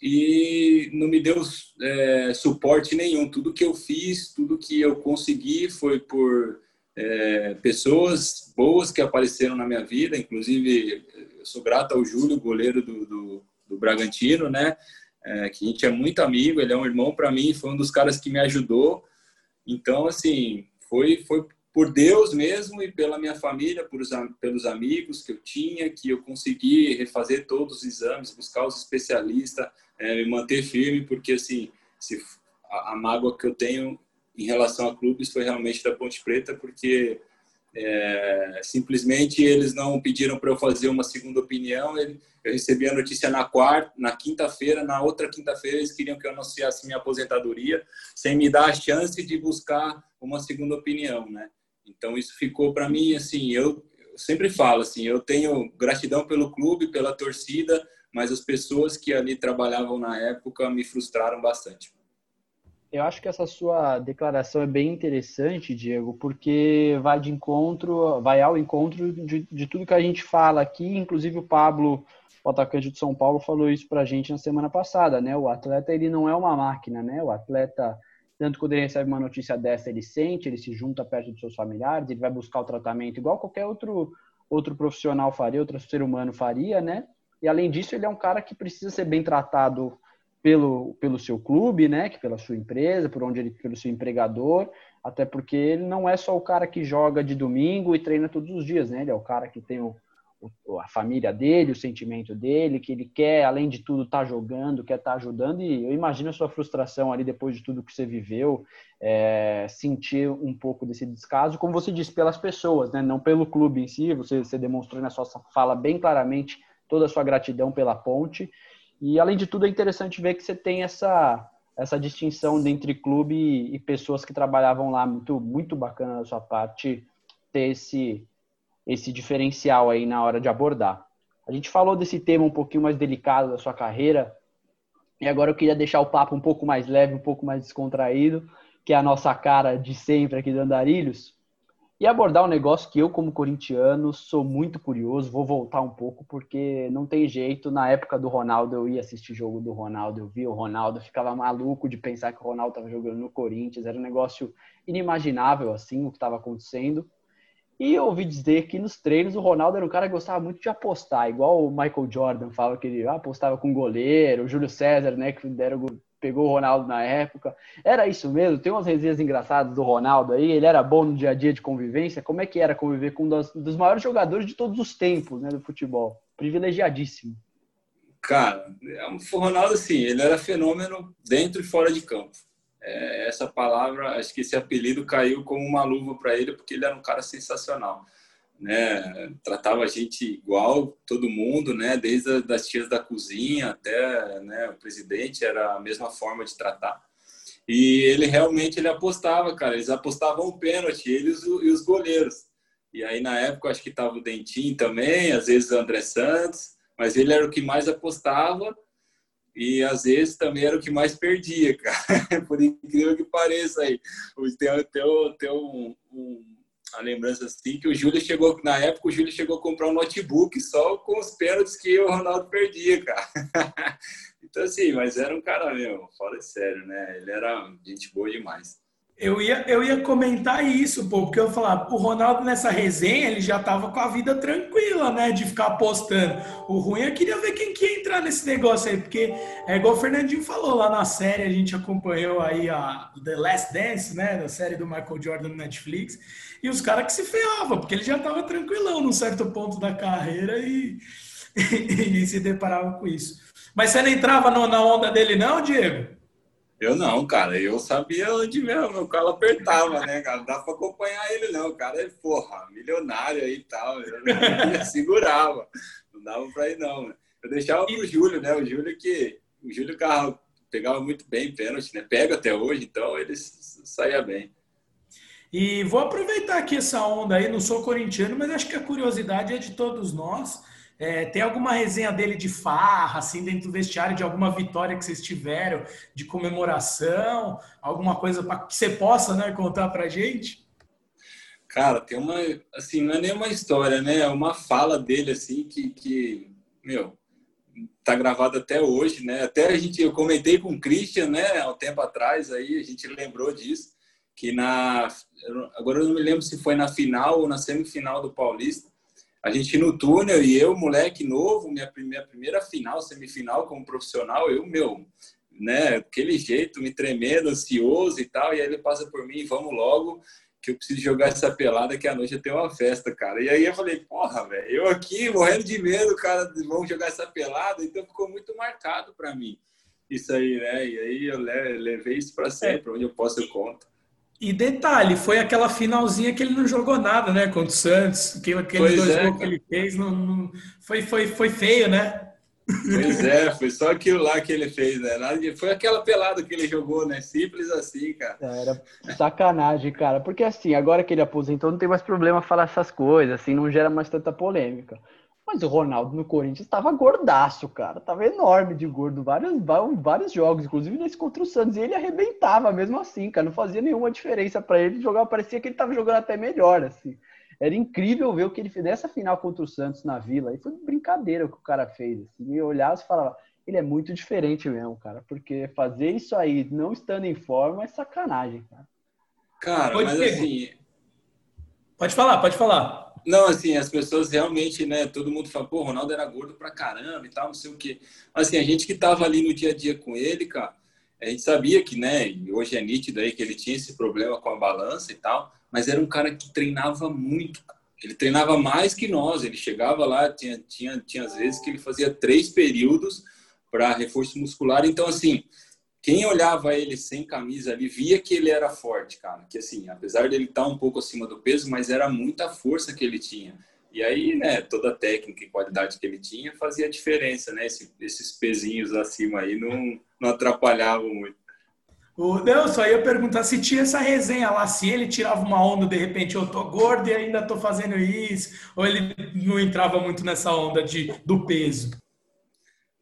e não me deu é, suporte nenhum. Tudo que eu fiz, tudo que eu consegui foi por é, pessoas boas que apareceram na minha vida. Inclusive, eu sou grato ao Júlio, goleiro do, do, do Bragantino, né? É, que a gente é muito amigo, ele é um irmão para mim, foi um dos caras que me ajudou. Então, assim, foi, foi por Deus mesmo e pela minha família, por os, pelos amigos que eu tinha, que eu consegui refazer todos os exames, buscar os especialistas, é, me manter firme, porque assim, se, a, a, mágoa que eu tenho em relação a clubes foi realmente da Ponte Preta, porque é, simplesmente eles não pediram para eu fazer uma segunda opinião. eu recebi a notícia na quarta, na quinta-feira, na outra quinta-feira eles queriam que eu anunciasse minha aposentadoria, sem me dar a chance de buscar uma segunda opinião, né? Então isso ficou para mim assim, eu sempre falo assim, eu tenho gratidão pelo clube, pela torcida, mas as pessoas que ali trabalhavam na época me frustraram bastante. Eu acho que essa sua declaração é bem interessante, Diego, porque vai de encontro, vai ao encontro de, de tudo que a gente fala aqui, inclusive o Pablo, o atacante de São Paulo, falou isso pra gente na semana passada, né? O atleta, ele não é uma máquina, né? O atleta, tanto quando ele recebe uma notícia dessa, ele sente, ele se junta perto dos seus familiares, ele vai buscar o tratamento igual qualquer outro, outro profissional faria, outro ser humano faria, né? E além disso, ele é um cara que precisa ser bem tratado pelo, pelo seu clube, né, que pela sua empresa, por onde ele, pelo seu empregador, até porque ele não é só o cara que joga de domingo e treina todos os dias, né? Ele é o cara que tem o, o a família dele, o sentimento dele, que ele quer, além de tudo, estar tá jogando, quer estar tá ajudando. E eu imagino a sua frustração ali depois de tudo que você viveu, é, sentir um pouco desse descaso, como você disse, pelas pessoas, né? Não pelo clube em si. Você, você demonstrou na sua fala bem claramente toda a sua gratidão pela ponte. E, além de tudo, é interessante ver que você tem essa, essa distinção entre clube e, pessoas que trabalhavam lá. Muito, muito bacana da sua parte ter esse, esse diferencial aí na hora de abordar. A gente falou desse tema um pouquinho mais delicado da sua carreira, e agora eu queria deixar o papo um pouco mais leve, um pouco mais descontraído, que é a nossa cara de sempre aqui do Andarilhos e abordar um negócio que eu, como corintiano, sou muito curioso. Vou voltar um pouco, porque não tem jeito. Na época do Ronaldo, eu ia assistir jogo do Ronaldo, eu via o Ronaldo, ficava maluco de pensar que o Ronaldo estava jogando no Corinthians. Era um negócio inimaginável, assim, o que estava acontecendo. E eu ouvi dizer que nos treinos o Ronaldo era um cara que gostava muito de apostar, igual o Michael Jordan fala que ele apostava com goleiro, o Júlio César, né, que deram pegou o Ronaldo na época. Era isso mesmo? Tem umas resenhas engraçadas do Ronaldo aí. Ele era bom no dia a dia de convivência. Como é que era conviver com um dos, dos maiores jogadores de todos os tempos né, do futebol? Privilegiadíssimo. Cara, é o Ronaldo, assim, ele era fenômeno dentro e fora de campo. É, essa palavra, acho que esse apelido caiu como uma luva para ele, porque ele era um cara sensacional né? Tratava a gente igual, todo mundo, né? Desde as tias da cozinha até né, o presidente, era a mesma forma de tratar. E ele realmente ele apostava, cara. Eles apostavam o pênalti, eles e os goleiros. E aí, na época, acho que tava o Dentinho também, às vezes o André Santos, mas ele era o que mais apostava e às vezes também era o que mais perdia, cara. Por incrível que pareça aí. Tem, tem, tem um, um a lembrança assim que o Júlio chegou, na época, o Júlio chegou a comprar um notebook só com os pênaltis que o Ronaldo perdia, cara. então, assim, mas era um cara fora de sério, né? Ele era gente boa demais. Eu ia, eu ia comentar isso, pô, porque eu falar, o Ronaldo nessa resenha, ele já tava com a vida tranquila, né, de ficar apostando. O ruim é queria ver quem que ia entrar nesse negócio aí, porque é igual o Fernandinho falou lá na série, a gente acompanhou aí a The Last Dance, né, da série do Michael Jordan no Netflix, e os caras que se ferravam, porque ele já tava tranquilão num certo ponto da carreira e, e, e se deparava com isso. Mas você não entrava no, na onda dele não, Diego? Eu não, cara. Eu sabia onde mesmo, meu calo apertava, né, cara? Não dá pra acompanhar ele, não. O cara é, porra, milionário aí e tal. Eu segurava. Não dava pra ir, não. Né? Eu deixava pro Júlio, né? O Júlio que. O Júlio pegava muito bem pênalti, né? Pega até hoje, então ele saía bem. E vou aproveitar aqui essa onda aí, não sou corintiano, mas acho que a curiosidade é de todos nós. É, tem alguma resenha dele de farra, assim, dentro do vestiário, de alguma vitória que vocês tiveram, de comemoração, alguma coisa pra, que você possa né, contar pra gente? Cara, tem uma, assim, não é nem uma história, né? É uma fala dele, assim, que, que meu, tá gravada até hoje, né? Até a gente, eu comentei com o Christian, né, há um tempo atrás, aí a gente lembrou disso, que na, agora eu não me lembro se foi na final ou na semifinal do Paulista, a gente no túnel e eu, moleque novo, minha primeira, primeira final, semifinal como profissional, eu, meu, né, aquele jeito, me tremendo, ansioso e tal, e aí ele passa por mim, vamos logo, que eu preciso jogar essa pelada que a noite eu tenho uma festa, cara. E aí eu falei, porra, velho, eu aqui morrendo de medo, cara, vamos jogar essa pelada, então ficou muito marcado para mim. Isso aí, né? E aí eu levei isso para sempre, onde eu posso eu conto. E detalhe, foi aquela finalzinha que ele não jogou nada, né? Contra o Santos. Aqueles dois é, gols que ele fez não, não, foi, foi, foi feio, né? Pois é, foi só aquilo lá que ele fez, né? Foi aquela pelada que ele jogou, né? Simples assim, cara. É, era sacanagem, cara. Porque assim, agora que ele aposentou, não tem mais problema falar essas coisas, assim, não gera mais tanta polêmica. Mas o Ronaldo no Corinthians estava gordaço, cara. Tava enorme de gordo. Vários, vários jogos, inclusive nesse contra o Santos. E ele arrebentava mesmo assim, cara. Não fazia nenhuma diferença para ele jogar. Parecia que ele tava jogando até melhor, assim. Era incrível ver o que ele fez nessa final contra o Santos na Vila. E foi brincadeira o que o cara fez. Assim. E olhava e falava, ele é muito diferente mesmo, cara. Porque fazer isso aí, não estando em forma, é sacanagem, cara. Cara, pode mas assim... Pode falar, pode falar. Não, assim, as pessoas realmente, né? Todo mundo fala, pô, Ronaldo era gordo pra caramba e tal, não sei o quê. Assim, a gente que tava ali no dia a dia com ele, cara, a gente sabia que, né? Hoje é nítido aí que ele tinha esse problema com a balança e tal, mas era um cara que treinava muito. Ele treinava mais que nós. Ele chegava lá, tinha, tinha, tinha às vezes que ele fazia três períodos para reforço muscular. Então, assim, quem olhava ele sem camisa ali via que ele era forte, cara. Que assim, apesar dele estar tá um pouco acima do peso, mas era muita força que ele tinha. E aí, né, toda a técnica e qualidade que ele tinha fazia diferença, né? Esse, esses pezinhos acima aí não, não atrapalhavam muito. O, não, só ia perguntar se tinha essa resenha lá, se ele tirava uma onda, de repente eu tô gordo e ainda tô fazendo isso, ou ele não entrava muito nessa onda de, do peso.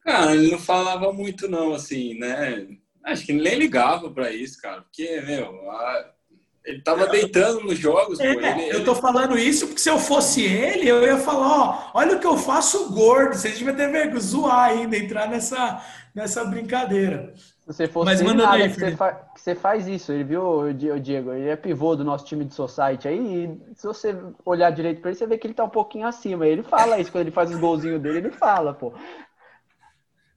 Cara, ele não falava muito não, assim, né? Acho que nem ligava para isso, cara. Porque, meu, a... ele tava deitando nos jogos. É, pô. Ele, eu tô falando isso porque se eu fosse ele, eu ia falar, ó, olha o que eu faço gordo. Vocês deviam ter vergonha, zoar ainda, entrar nessa, nessa brincadeira. Se você fosse Mas manda aí, que você, fa que você faz isso. Ele viu o Diego, ele é pivô do nosso time de society aí. E se você olhar direito para ele, você vê que ele tá um pouquinho acima. Ele fala isso quando ele faz os golzinhos dele, ele fala, pô.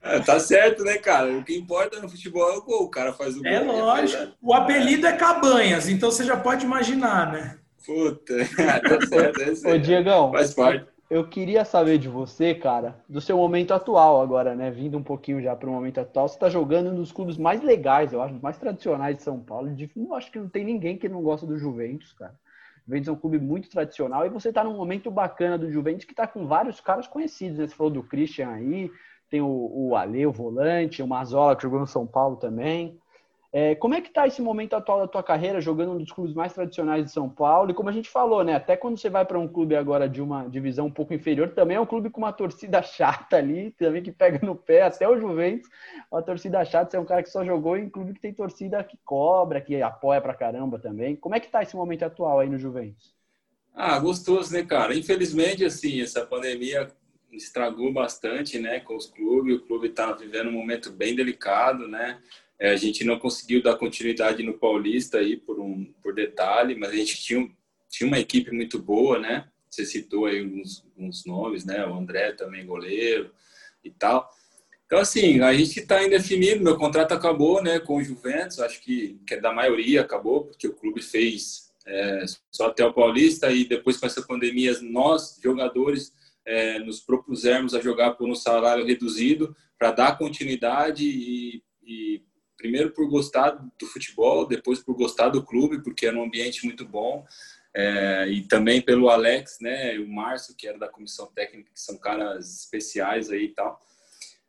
É, tá certo, né, cara? O que importa no futebol é o gol. O cara faz o é gol. É lógico. O apelido é Cabanhas, então você já pode imaginar, né? Puta, tá certo. É certo. Ô, Diegão, faz parte. Eu queria saber de você, cara, do seu momento atual agora, né? Vindo um pouquinho já para o momento atual, você está jogando nos clubes mais legais, eu acho, mais tradicionais de São Paulo. Eu acho que não tem ninguém que não gosta do Juventus, cara. O Juventus é um clube muito tradicional e você está num momento bacana do Juventus que está com vários caras conhecidos. Né? Você falou do Christian aí, tem o, o Ale, o volante, o Mazola, que jogou no São Paulo também. É, como é que está esse momento atual da tua carreira, jogando um dos clubes mais tradicionais de São Paulo? E como a gente falou, né? Até quando você vai para um clube agora de uma divisão um pouco inferior, também é um clube com uma torcida chata ali, também que pega no pé, até o Juventus, uma torcida chata. Você é um cara que só jogou em clube que tem torcida que cobra, que apoia pra caramba também. Como é que está esse momento atual aí no Juventus? Ah, gostoso, né, cara? Infelizmente, assim, essa pandemia estragou bastante, né, com os clubes. O clube está vivendo um momento bem delicado, né? É, a gente não conseguiu dar continuidade no Paulista aí por um por detalhe, mas a gente tinha, tinha uma equipe muito boa, né? Você citou aí uns, uns nomes, né? O André também goleiro e tal. Então, assim, a gente está indefinido. Meu contrato acabou né, com o Juventus, acho que, que é da maioria acabou, porque o clube fez é, só até o Paulista e depois com essa pandemia, nós, jogadores, é, nos propusermos a jogar por um salário reduzido para dar continuidade e, e, primeiro por gostar do futebol, depois por gostar do clube, porque era um ambiente muito bom, é, e também pelo Alex, né, o Márcio, que era da comissão técnica, que são caras especiais aí e tal.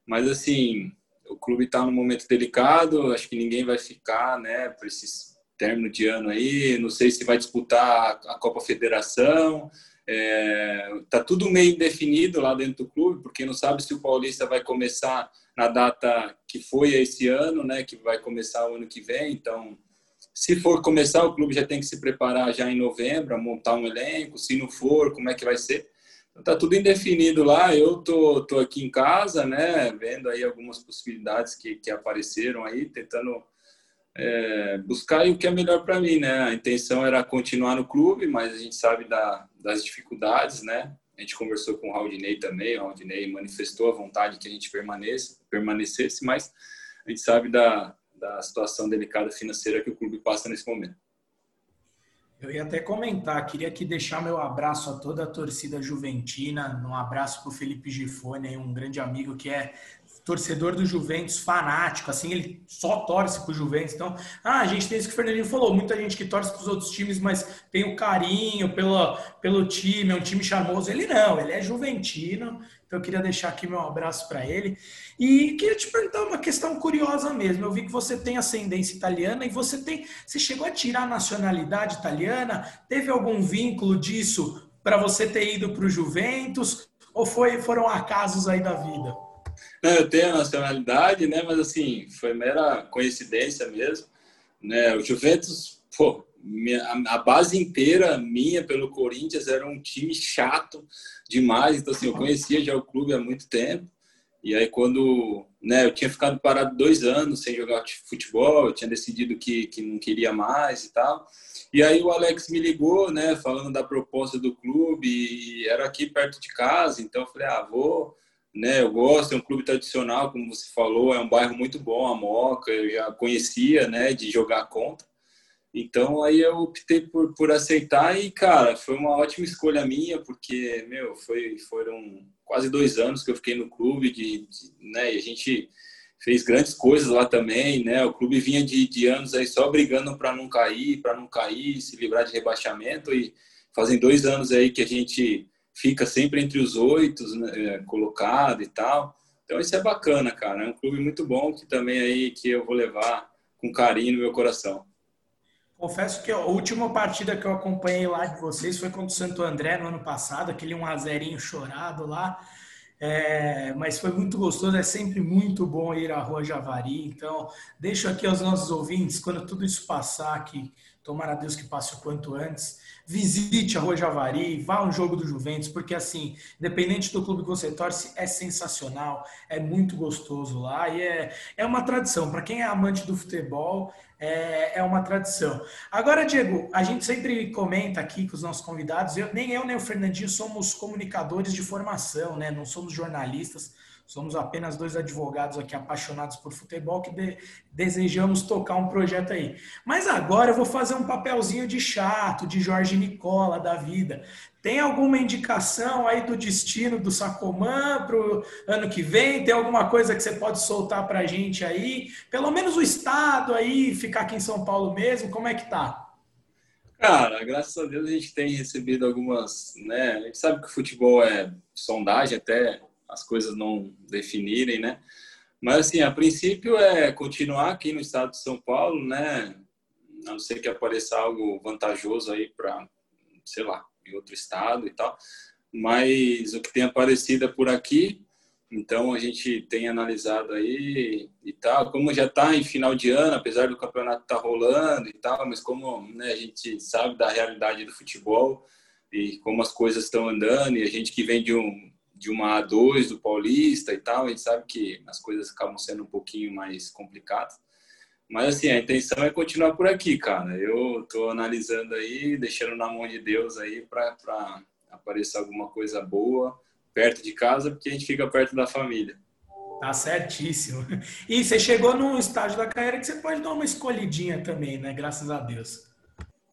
Mas, assim, o clube está num momento delicado, acho que ninguém vai ficar, né, por esse término de ano aí, não sei se vai disputar a Copa Federação, é, tá tudo meio indefinido lá dentro do clube, porque não sabe se o Paulista vai começar na data que foi esse ano, né, que vai começar o ano que vem. Então, se for começar, o clube já tem que se preparar já em novembro, montar um elenco. Se não for, como é que vai ser? Então, tá tudo indefinido lá. Eu tô, tô aqui em casa, né, vendo aí algumas possibilidades que, que apareceram aí, tentando é, buscar o que é melhor para mim, né? A intenção era continuar no clube, mas a gente sabe da, das dificuldades, né? A gente conversou com o Raudinei também, o Raudinei manifestou a vontade que a gente permaneça, permanecesse, mas a gente sabe da, da situação delicada financeira que o clube passa nesse momento. Eu ia até comentar, queria aqui deixar meu abraço a toda a torcida juventina, um abraço para o Felipe Gifone, um grande amigo que é torcedor do Juventus fanático, assim, ele só torce pro Juventus. Então, ah, a gente tem isso que o Fernandinho falou, muita gente que torce para os outros times, mas tem o carinho pelo, pelo time, é um time charmoso. Ele não, ele é juventino. Então, eu queria deixar aqui meu abraço para ele. E queria te perguntar uma questão curiosa mesmo. Eu vi que você tem ascendência italiana e você tem, você chegou a tirar a nacionalidade italiana? Teve algum vínculo disso para você ter ido para o Juventus? Ou foi, foram acasos aí da vida? Não, eu tenho a nacionalidade, né? Mas assim, foi mera coincidência mesmo. Né? O Juventus, pô, minha, a base inteira minha pelo Corinthians era um time chato demais. Então, assim, eu conhecia já o clube há muito tempo. E aí, quando né, eu tinha ficado parado dois anos sem jogar futebol, eu tinha decidido que, que não queria mais e tal. E aí o Alex me ligou, né, falando da proposta do clube, e era aqui perto de casa, então eu falei, ah, vou, né, eu gosto, é um clube tradicional, como você falou, é um bairro muito bom, a Moca, eu já conhecia, né, de jogar contra. Então aí eu optei por, por aceitar e, cara, foi uma ótima escolha minha, porque, meu, foi, foram quase dois anos que eu fiquei no clube, de, de né, e a gente fez grandes coisas lá também, né? O clube vinha de, de anos aí só brigando para não cair, para não cair, se livrar de rebaixamento e fazem dois anos aí que a gente fica sempre entre os oito, né, colocado e tal. Então isso é bacana, cara. É um clube muito bom que também aí que eu vou levar com carinho no meu coração. Confesso que a última partida que eu acompanhei lá de vocês foi contra o Santo André no ano passado, aquele 1 a 0 chorado lá. É, mas foi muito gostoso, é sempre muito bom ir à Rua Javari. Então, deixo aqui aos nossos ouvintes, quando tudo isso passar, que tomara Deus que passe o quanto antes, visite a Rua Javari, vá a um jogo do Juventus, porque assim, independente do clube que você torce, é sensacional, é muito gostoso lá e é, é uma tradição. Para quem é amante do futebol, é, é uma tradição. Agora, Diego, a gente sempre comenta aqui com os nossos convidados, eu, nem eu nem o Fernandinho somos comunicadores de formação, né? Não somos jornalistas Somos apenas dois advogados aqui apaixonados por futebol que de, desejamos tocar um projeto aí. Mas agora eu vou fazer um papelzinho de chato, de Jorge Nicola da vida. Tem alguma indicação aí do destino do Sacomã para o ano que vem? Tem alguma coisa que você pode soltar para a gente aí? Pelo menos o estado aí, ficar aqui em São Paulo mesmo, como é que tá? Cara, graças a Deus a gente tem recebido algumas, né? A gente sabe que o futebol é sondagem até as coisas não definirem, né? Mas, assim, a princípio é continuar aqui no estado de São Paulo, né? A não ser que apareça algo vantajoso aí para, sei lá, em outro estado e tal. Mas o que tem aparecido é por aqui, então a gente tem analisado aí e tal. Como já está em final de ano, apesar do campeonato estar tá rolando e tal, mas como né, a gente sabe da realidade do futebol e como as coisas estão andando, e a gente que vem de um de uma A2 do Paulista e tal, a gente sabe que as coisas acabam sendo um pouquinho mais complicadas. Mas assim, a intenção é continuar por aqui, cara. Eu tô analisando aí, deixando na mão de Deus aí para aparecer alguma coisa boa perto de casa, porque a gente fica perto da família. Tá certíssimo. E você chegou num estágio da carreira que você pode dar uma escolhidinha também, né? Graças a Deus.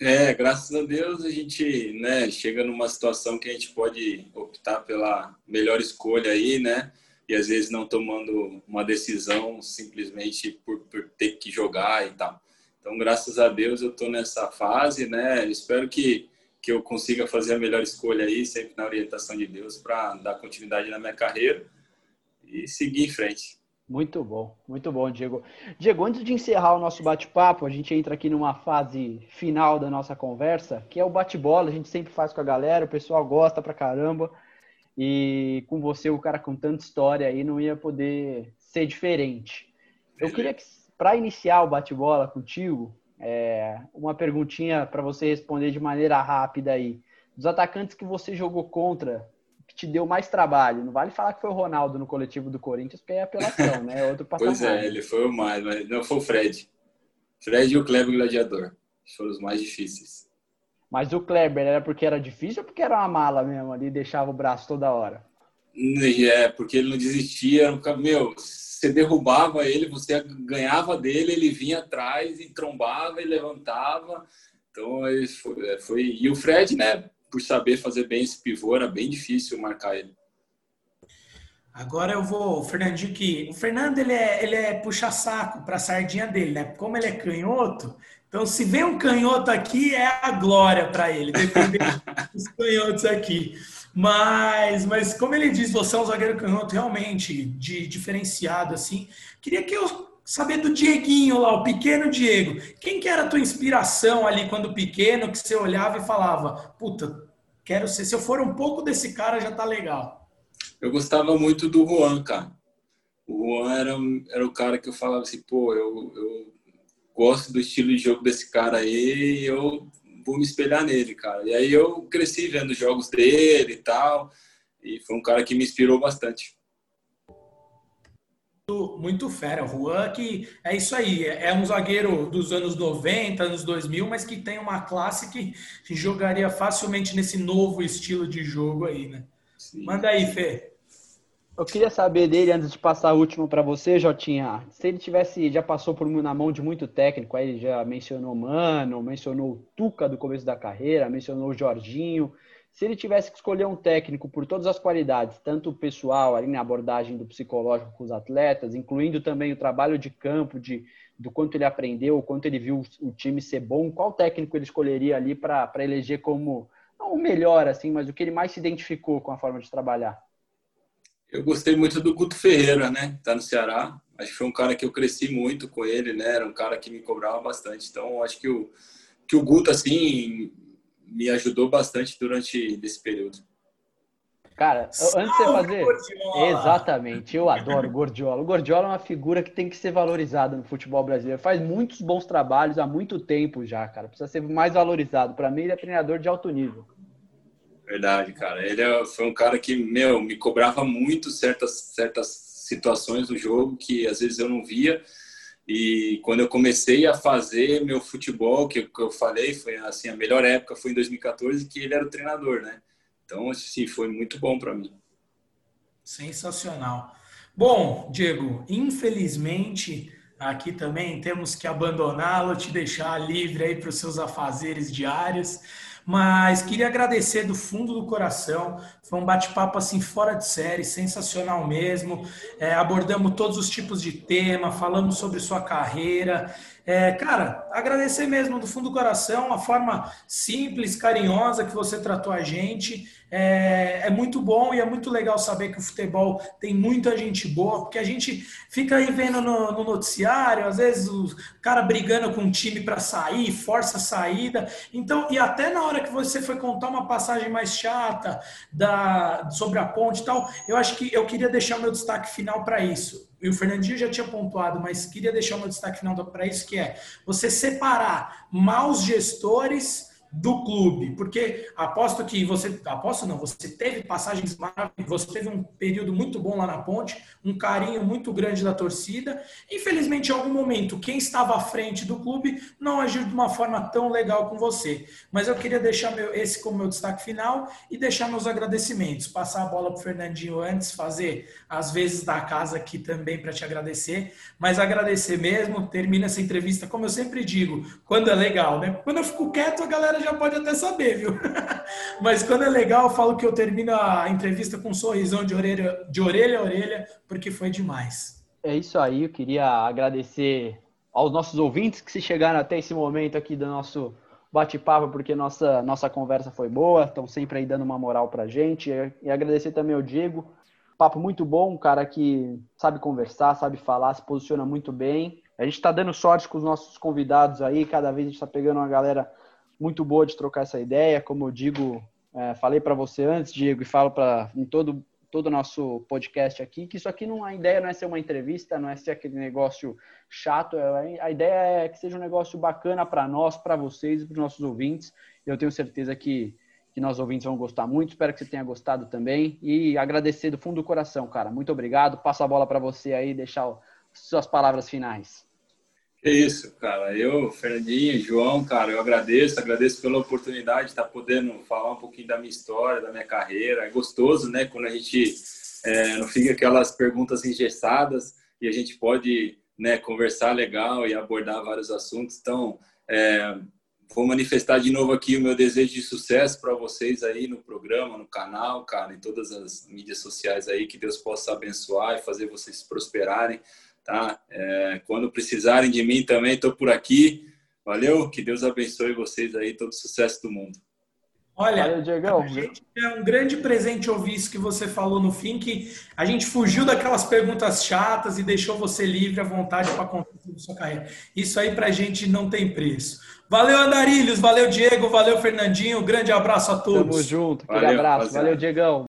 É, graças a Deus a gente né, chega numa situação que a gente pode optar pela melhor escolha aí, né? E às vezes não tomando uma decisão simplesmente por, por ter que jogar e tal. Então, graças a Deus eu estou nessa fase, né? Espero que, que eu consiga fazer a melhor escolha aí, sempre na orientação de Deus, para dar continuidade na minha carreira e seguir em frente. Muito bom, muito bom, Diego. Diego, antes de encerrar o nosso bate-papo, a gente entra aqui numa fase final da nossa conversa, que é o bate-bola. A gente sempre faz com a galera, o pessoal gosta pra caramba. E com você, o cara com tanta história aí, não ia poder ser diferente. Eu queria que, para iniciar o bate-bola contigo, é, uma perguntinha para você responder de maneira rápida aí. Dos atacantes que você jogou contra, te deu mais trabalho. Não vale falar que foi o Ronaldo no coletivo do Corinthians, porque é apelação, né? É outro patamar. pois é, ele foi o mais, mas não foi o Fred. Fred e o Kleber Gladiador. Foram os mais difíceis. Mas o Kleber era porque era difícil ou porque era uma mala mesmo ali, deixava o braço toda hora? É, porque ele não desistia. Meu, você derrubava ele, você ganhava dele, ele vinha atrás e trombava e levantava. Então, foi, é, foi... E o Fred, né? Por saber fazer bem esse pivô, era bem difícil marcar ele. Agora eu vou, o Fernandinho que. O Fernando ele é, ele é puxa-saco para a sardinha dele, né? Como ele é canhoto, então se vem um canhoto aqui, é a glória para ele, dependendo dos canhotos aqui. Mas, mas como ele diz, você é um zagueiro canhoto realmente de, diferenciado, assim. Queria que eu saber do Dieguinho lá, o pequeno Diego. Quem que era a tua inspiração ali quando pequeno, que você olhava e falava, puta, quero ser, se eu for um pouco desse cara já tá legal. Eu gostava muito do Juan, cara. O Juan era, era o cara que eu falava assim, pô, eu, eu gosto do estilo de jogo desse cara aí e eu vou me espelhar nele, cara. E aí eu cresci vendo jogos dele e tal, e foi um cara que me inspirou bastante. Muito fera, o Juan, que é isso aí, é um zagueiro dos anos 90, anos 2000, mas que tem uma classe que jogaria facilmente nesse novo estilo de jogo aí, né? Sim. Manda aí, Fê. Eu queria saber dele, antes de passar o último para você, Jotinha, se ele tivesse, já passou por na mão de muito técnico, aí ele já mencionou Mano, mencionou o Tuca do começo da carreira, mencionou o Jorginho, se ele tivesse que escolher um técnico por todas as qualidades, tanto pessoal, ali na abordagem do psicológico com os atletas, incluindo também o trabalho de campo, de, do quanto ele aprendeu, o quanto ele viu o time ser bom, qual técnico ele escolheria ali para eleger como o melhor, assim, mas o que ele mais se identificou com a forma de trabalhar? Eu gostei muito do Guto Ferreira, né? Tá no Ceará. Acho que foi um cara que eu cresci muito com ele, né? Era um cara que me cobrava bastante. Então, acho que o, que o Guto, assim, me ajudou bastante durante esse período. Cara, antes de você fazer. Exatamente, eu adoro o Gordiola. O Gordiola é uma figura que tem que ser valorizada no futebol brasileiro. Faz muitos bons trabalhos há muito tempo já, cara. Precisa ser mais valorizado. Para mim, ele é treinador de alto nível. Verdade, cara. Ele é, foi um cara que, meu, me cobrava muito certas, certas situações do jogo que às vezes eu não via. E quando eu comecei a fazer meu futebol, que, eu falei, foi assim, a melhor época foi em 2014, que ele era o treinador, né? Então, assim, foi muito bom para mim. Sensacional. Bom, Diego, infelizmente aqui também temos que abandoná-lo, te deixar livre aí para os seus afazeres diários. Mas queria agradecer do fundo do coração. Foi um bate-papo assim fora de série, sensacional mesmo. É, abordamos todos os tipos de tema, falamos sobre sua carreira. É, cara, agradecer mesmo do fundo do coração a forma simples, carinhosa que você tratou a gente. É, é, muito bom e é muito legal saber que o futebol tem muita gente boa, porque a gente fica aí vendo no, no noticiário, às vezes o cara brigando com o time para sair, força a saída. Então, e até na hora que você foi contar uma passagem mais chata da, sobre a ponte e tal, eu acho que eu queria deixar meu destaque final para isso e o Fernandinho já tinha pontuado, mas queria deixar um destaque final para isso, que é você separar maus gestores do clube, porque aposto que você, aposto não, você teve passagens maravilhosas, você teve um período muito bom lá na Ponte, um carinho muito grande da torcida. Infelizmente, em algum momento, quem estava à frente do clube não agiu de uma forma tão legal com você. Mas eu queria deixar meu, esse como meu destaque final e deixar meus agradecimentos, passar a bola para o Fernandinho antes, fazer as vezes da casa aqui também para te agradecer, mas agradecer mesmo, termina essa entrevista, como eu sempre digo, quando é legal, né? Quando eu fico quieto, a galera já pode até saber, viu? Mas quando é legal, eu falo que eu termino a entrevista com um sorrisão de orelha, de orelha a orelha, porque foi demais. É isso aí, eu queria agradecer aos nossos ouvintes que se chegaram até esse momento aqui do nosso bate-papo, porque nossa, nossa conversa foi boa, estão sempre aí dando uma moral pra gente. E agradecer também ao Diego. Papo muito bom, um cara que sabe conversar, sabe falar, se posiciona muito bem. A gente está dando sorte com os nossos convidados aí, cada vez a gente está pegando uma galera muito boa de trocar essa ideia. Como eu digo, é, falei para você antes, Diego, e falo para em todo todo o nosso podcast aqui, que isso aqui não a ideia não é ser uma entrevista, não é ser aquele negócio chato, é, a ideia é que seja um negócio bacana para nós, para vocês e para os nossos ouvintes. Eu tenho certeza que que nossos ouvintes vão gostar muito. Espero que você tenha gostado também e agradecer do fundo do coração, cara. Muito obrigado. Passo a bola para você aí, deixar suas palavras finais. É isso, cara. Eu, Fernandinho, João, cara, eu agradeço, agradeço pela oportunidade de estar podendo falar um pouquinho da minha história, da minha carreira. É gostoso, né, quando a gente é, não fica aquelas perguntas engessadas e a gente pode, né, conversar legal e abordar vários assuntos. Então, é, vou manifestar de novo aqui o meu desejo de sucesso para vocês aí no programa, no canal, cara, em todas as mídias sociais aí, que Deus possa abençoar e fazer vocês prosperarem, tá? É, quando precisarem de mim também, estou por aqui. Valeu, que Deus abençoe vocês aí, todo o sucesso do mundo. Olha, Valeu, Diegão. gente é um grande presente ouvir isso que você falou no fim, que a gente fugiu daquelas perguntas chatas e deixou você livre à vontade para contar a sua carreira. Isso aí para a gente não tem preço. Valeu, Andarilhos. Valeu, Diego. Valeu, Fernandinho. Grande abraço a todos. Tamo junto. Aquele valeu, abraço. Valeu, Diegão.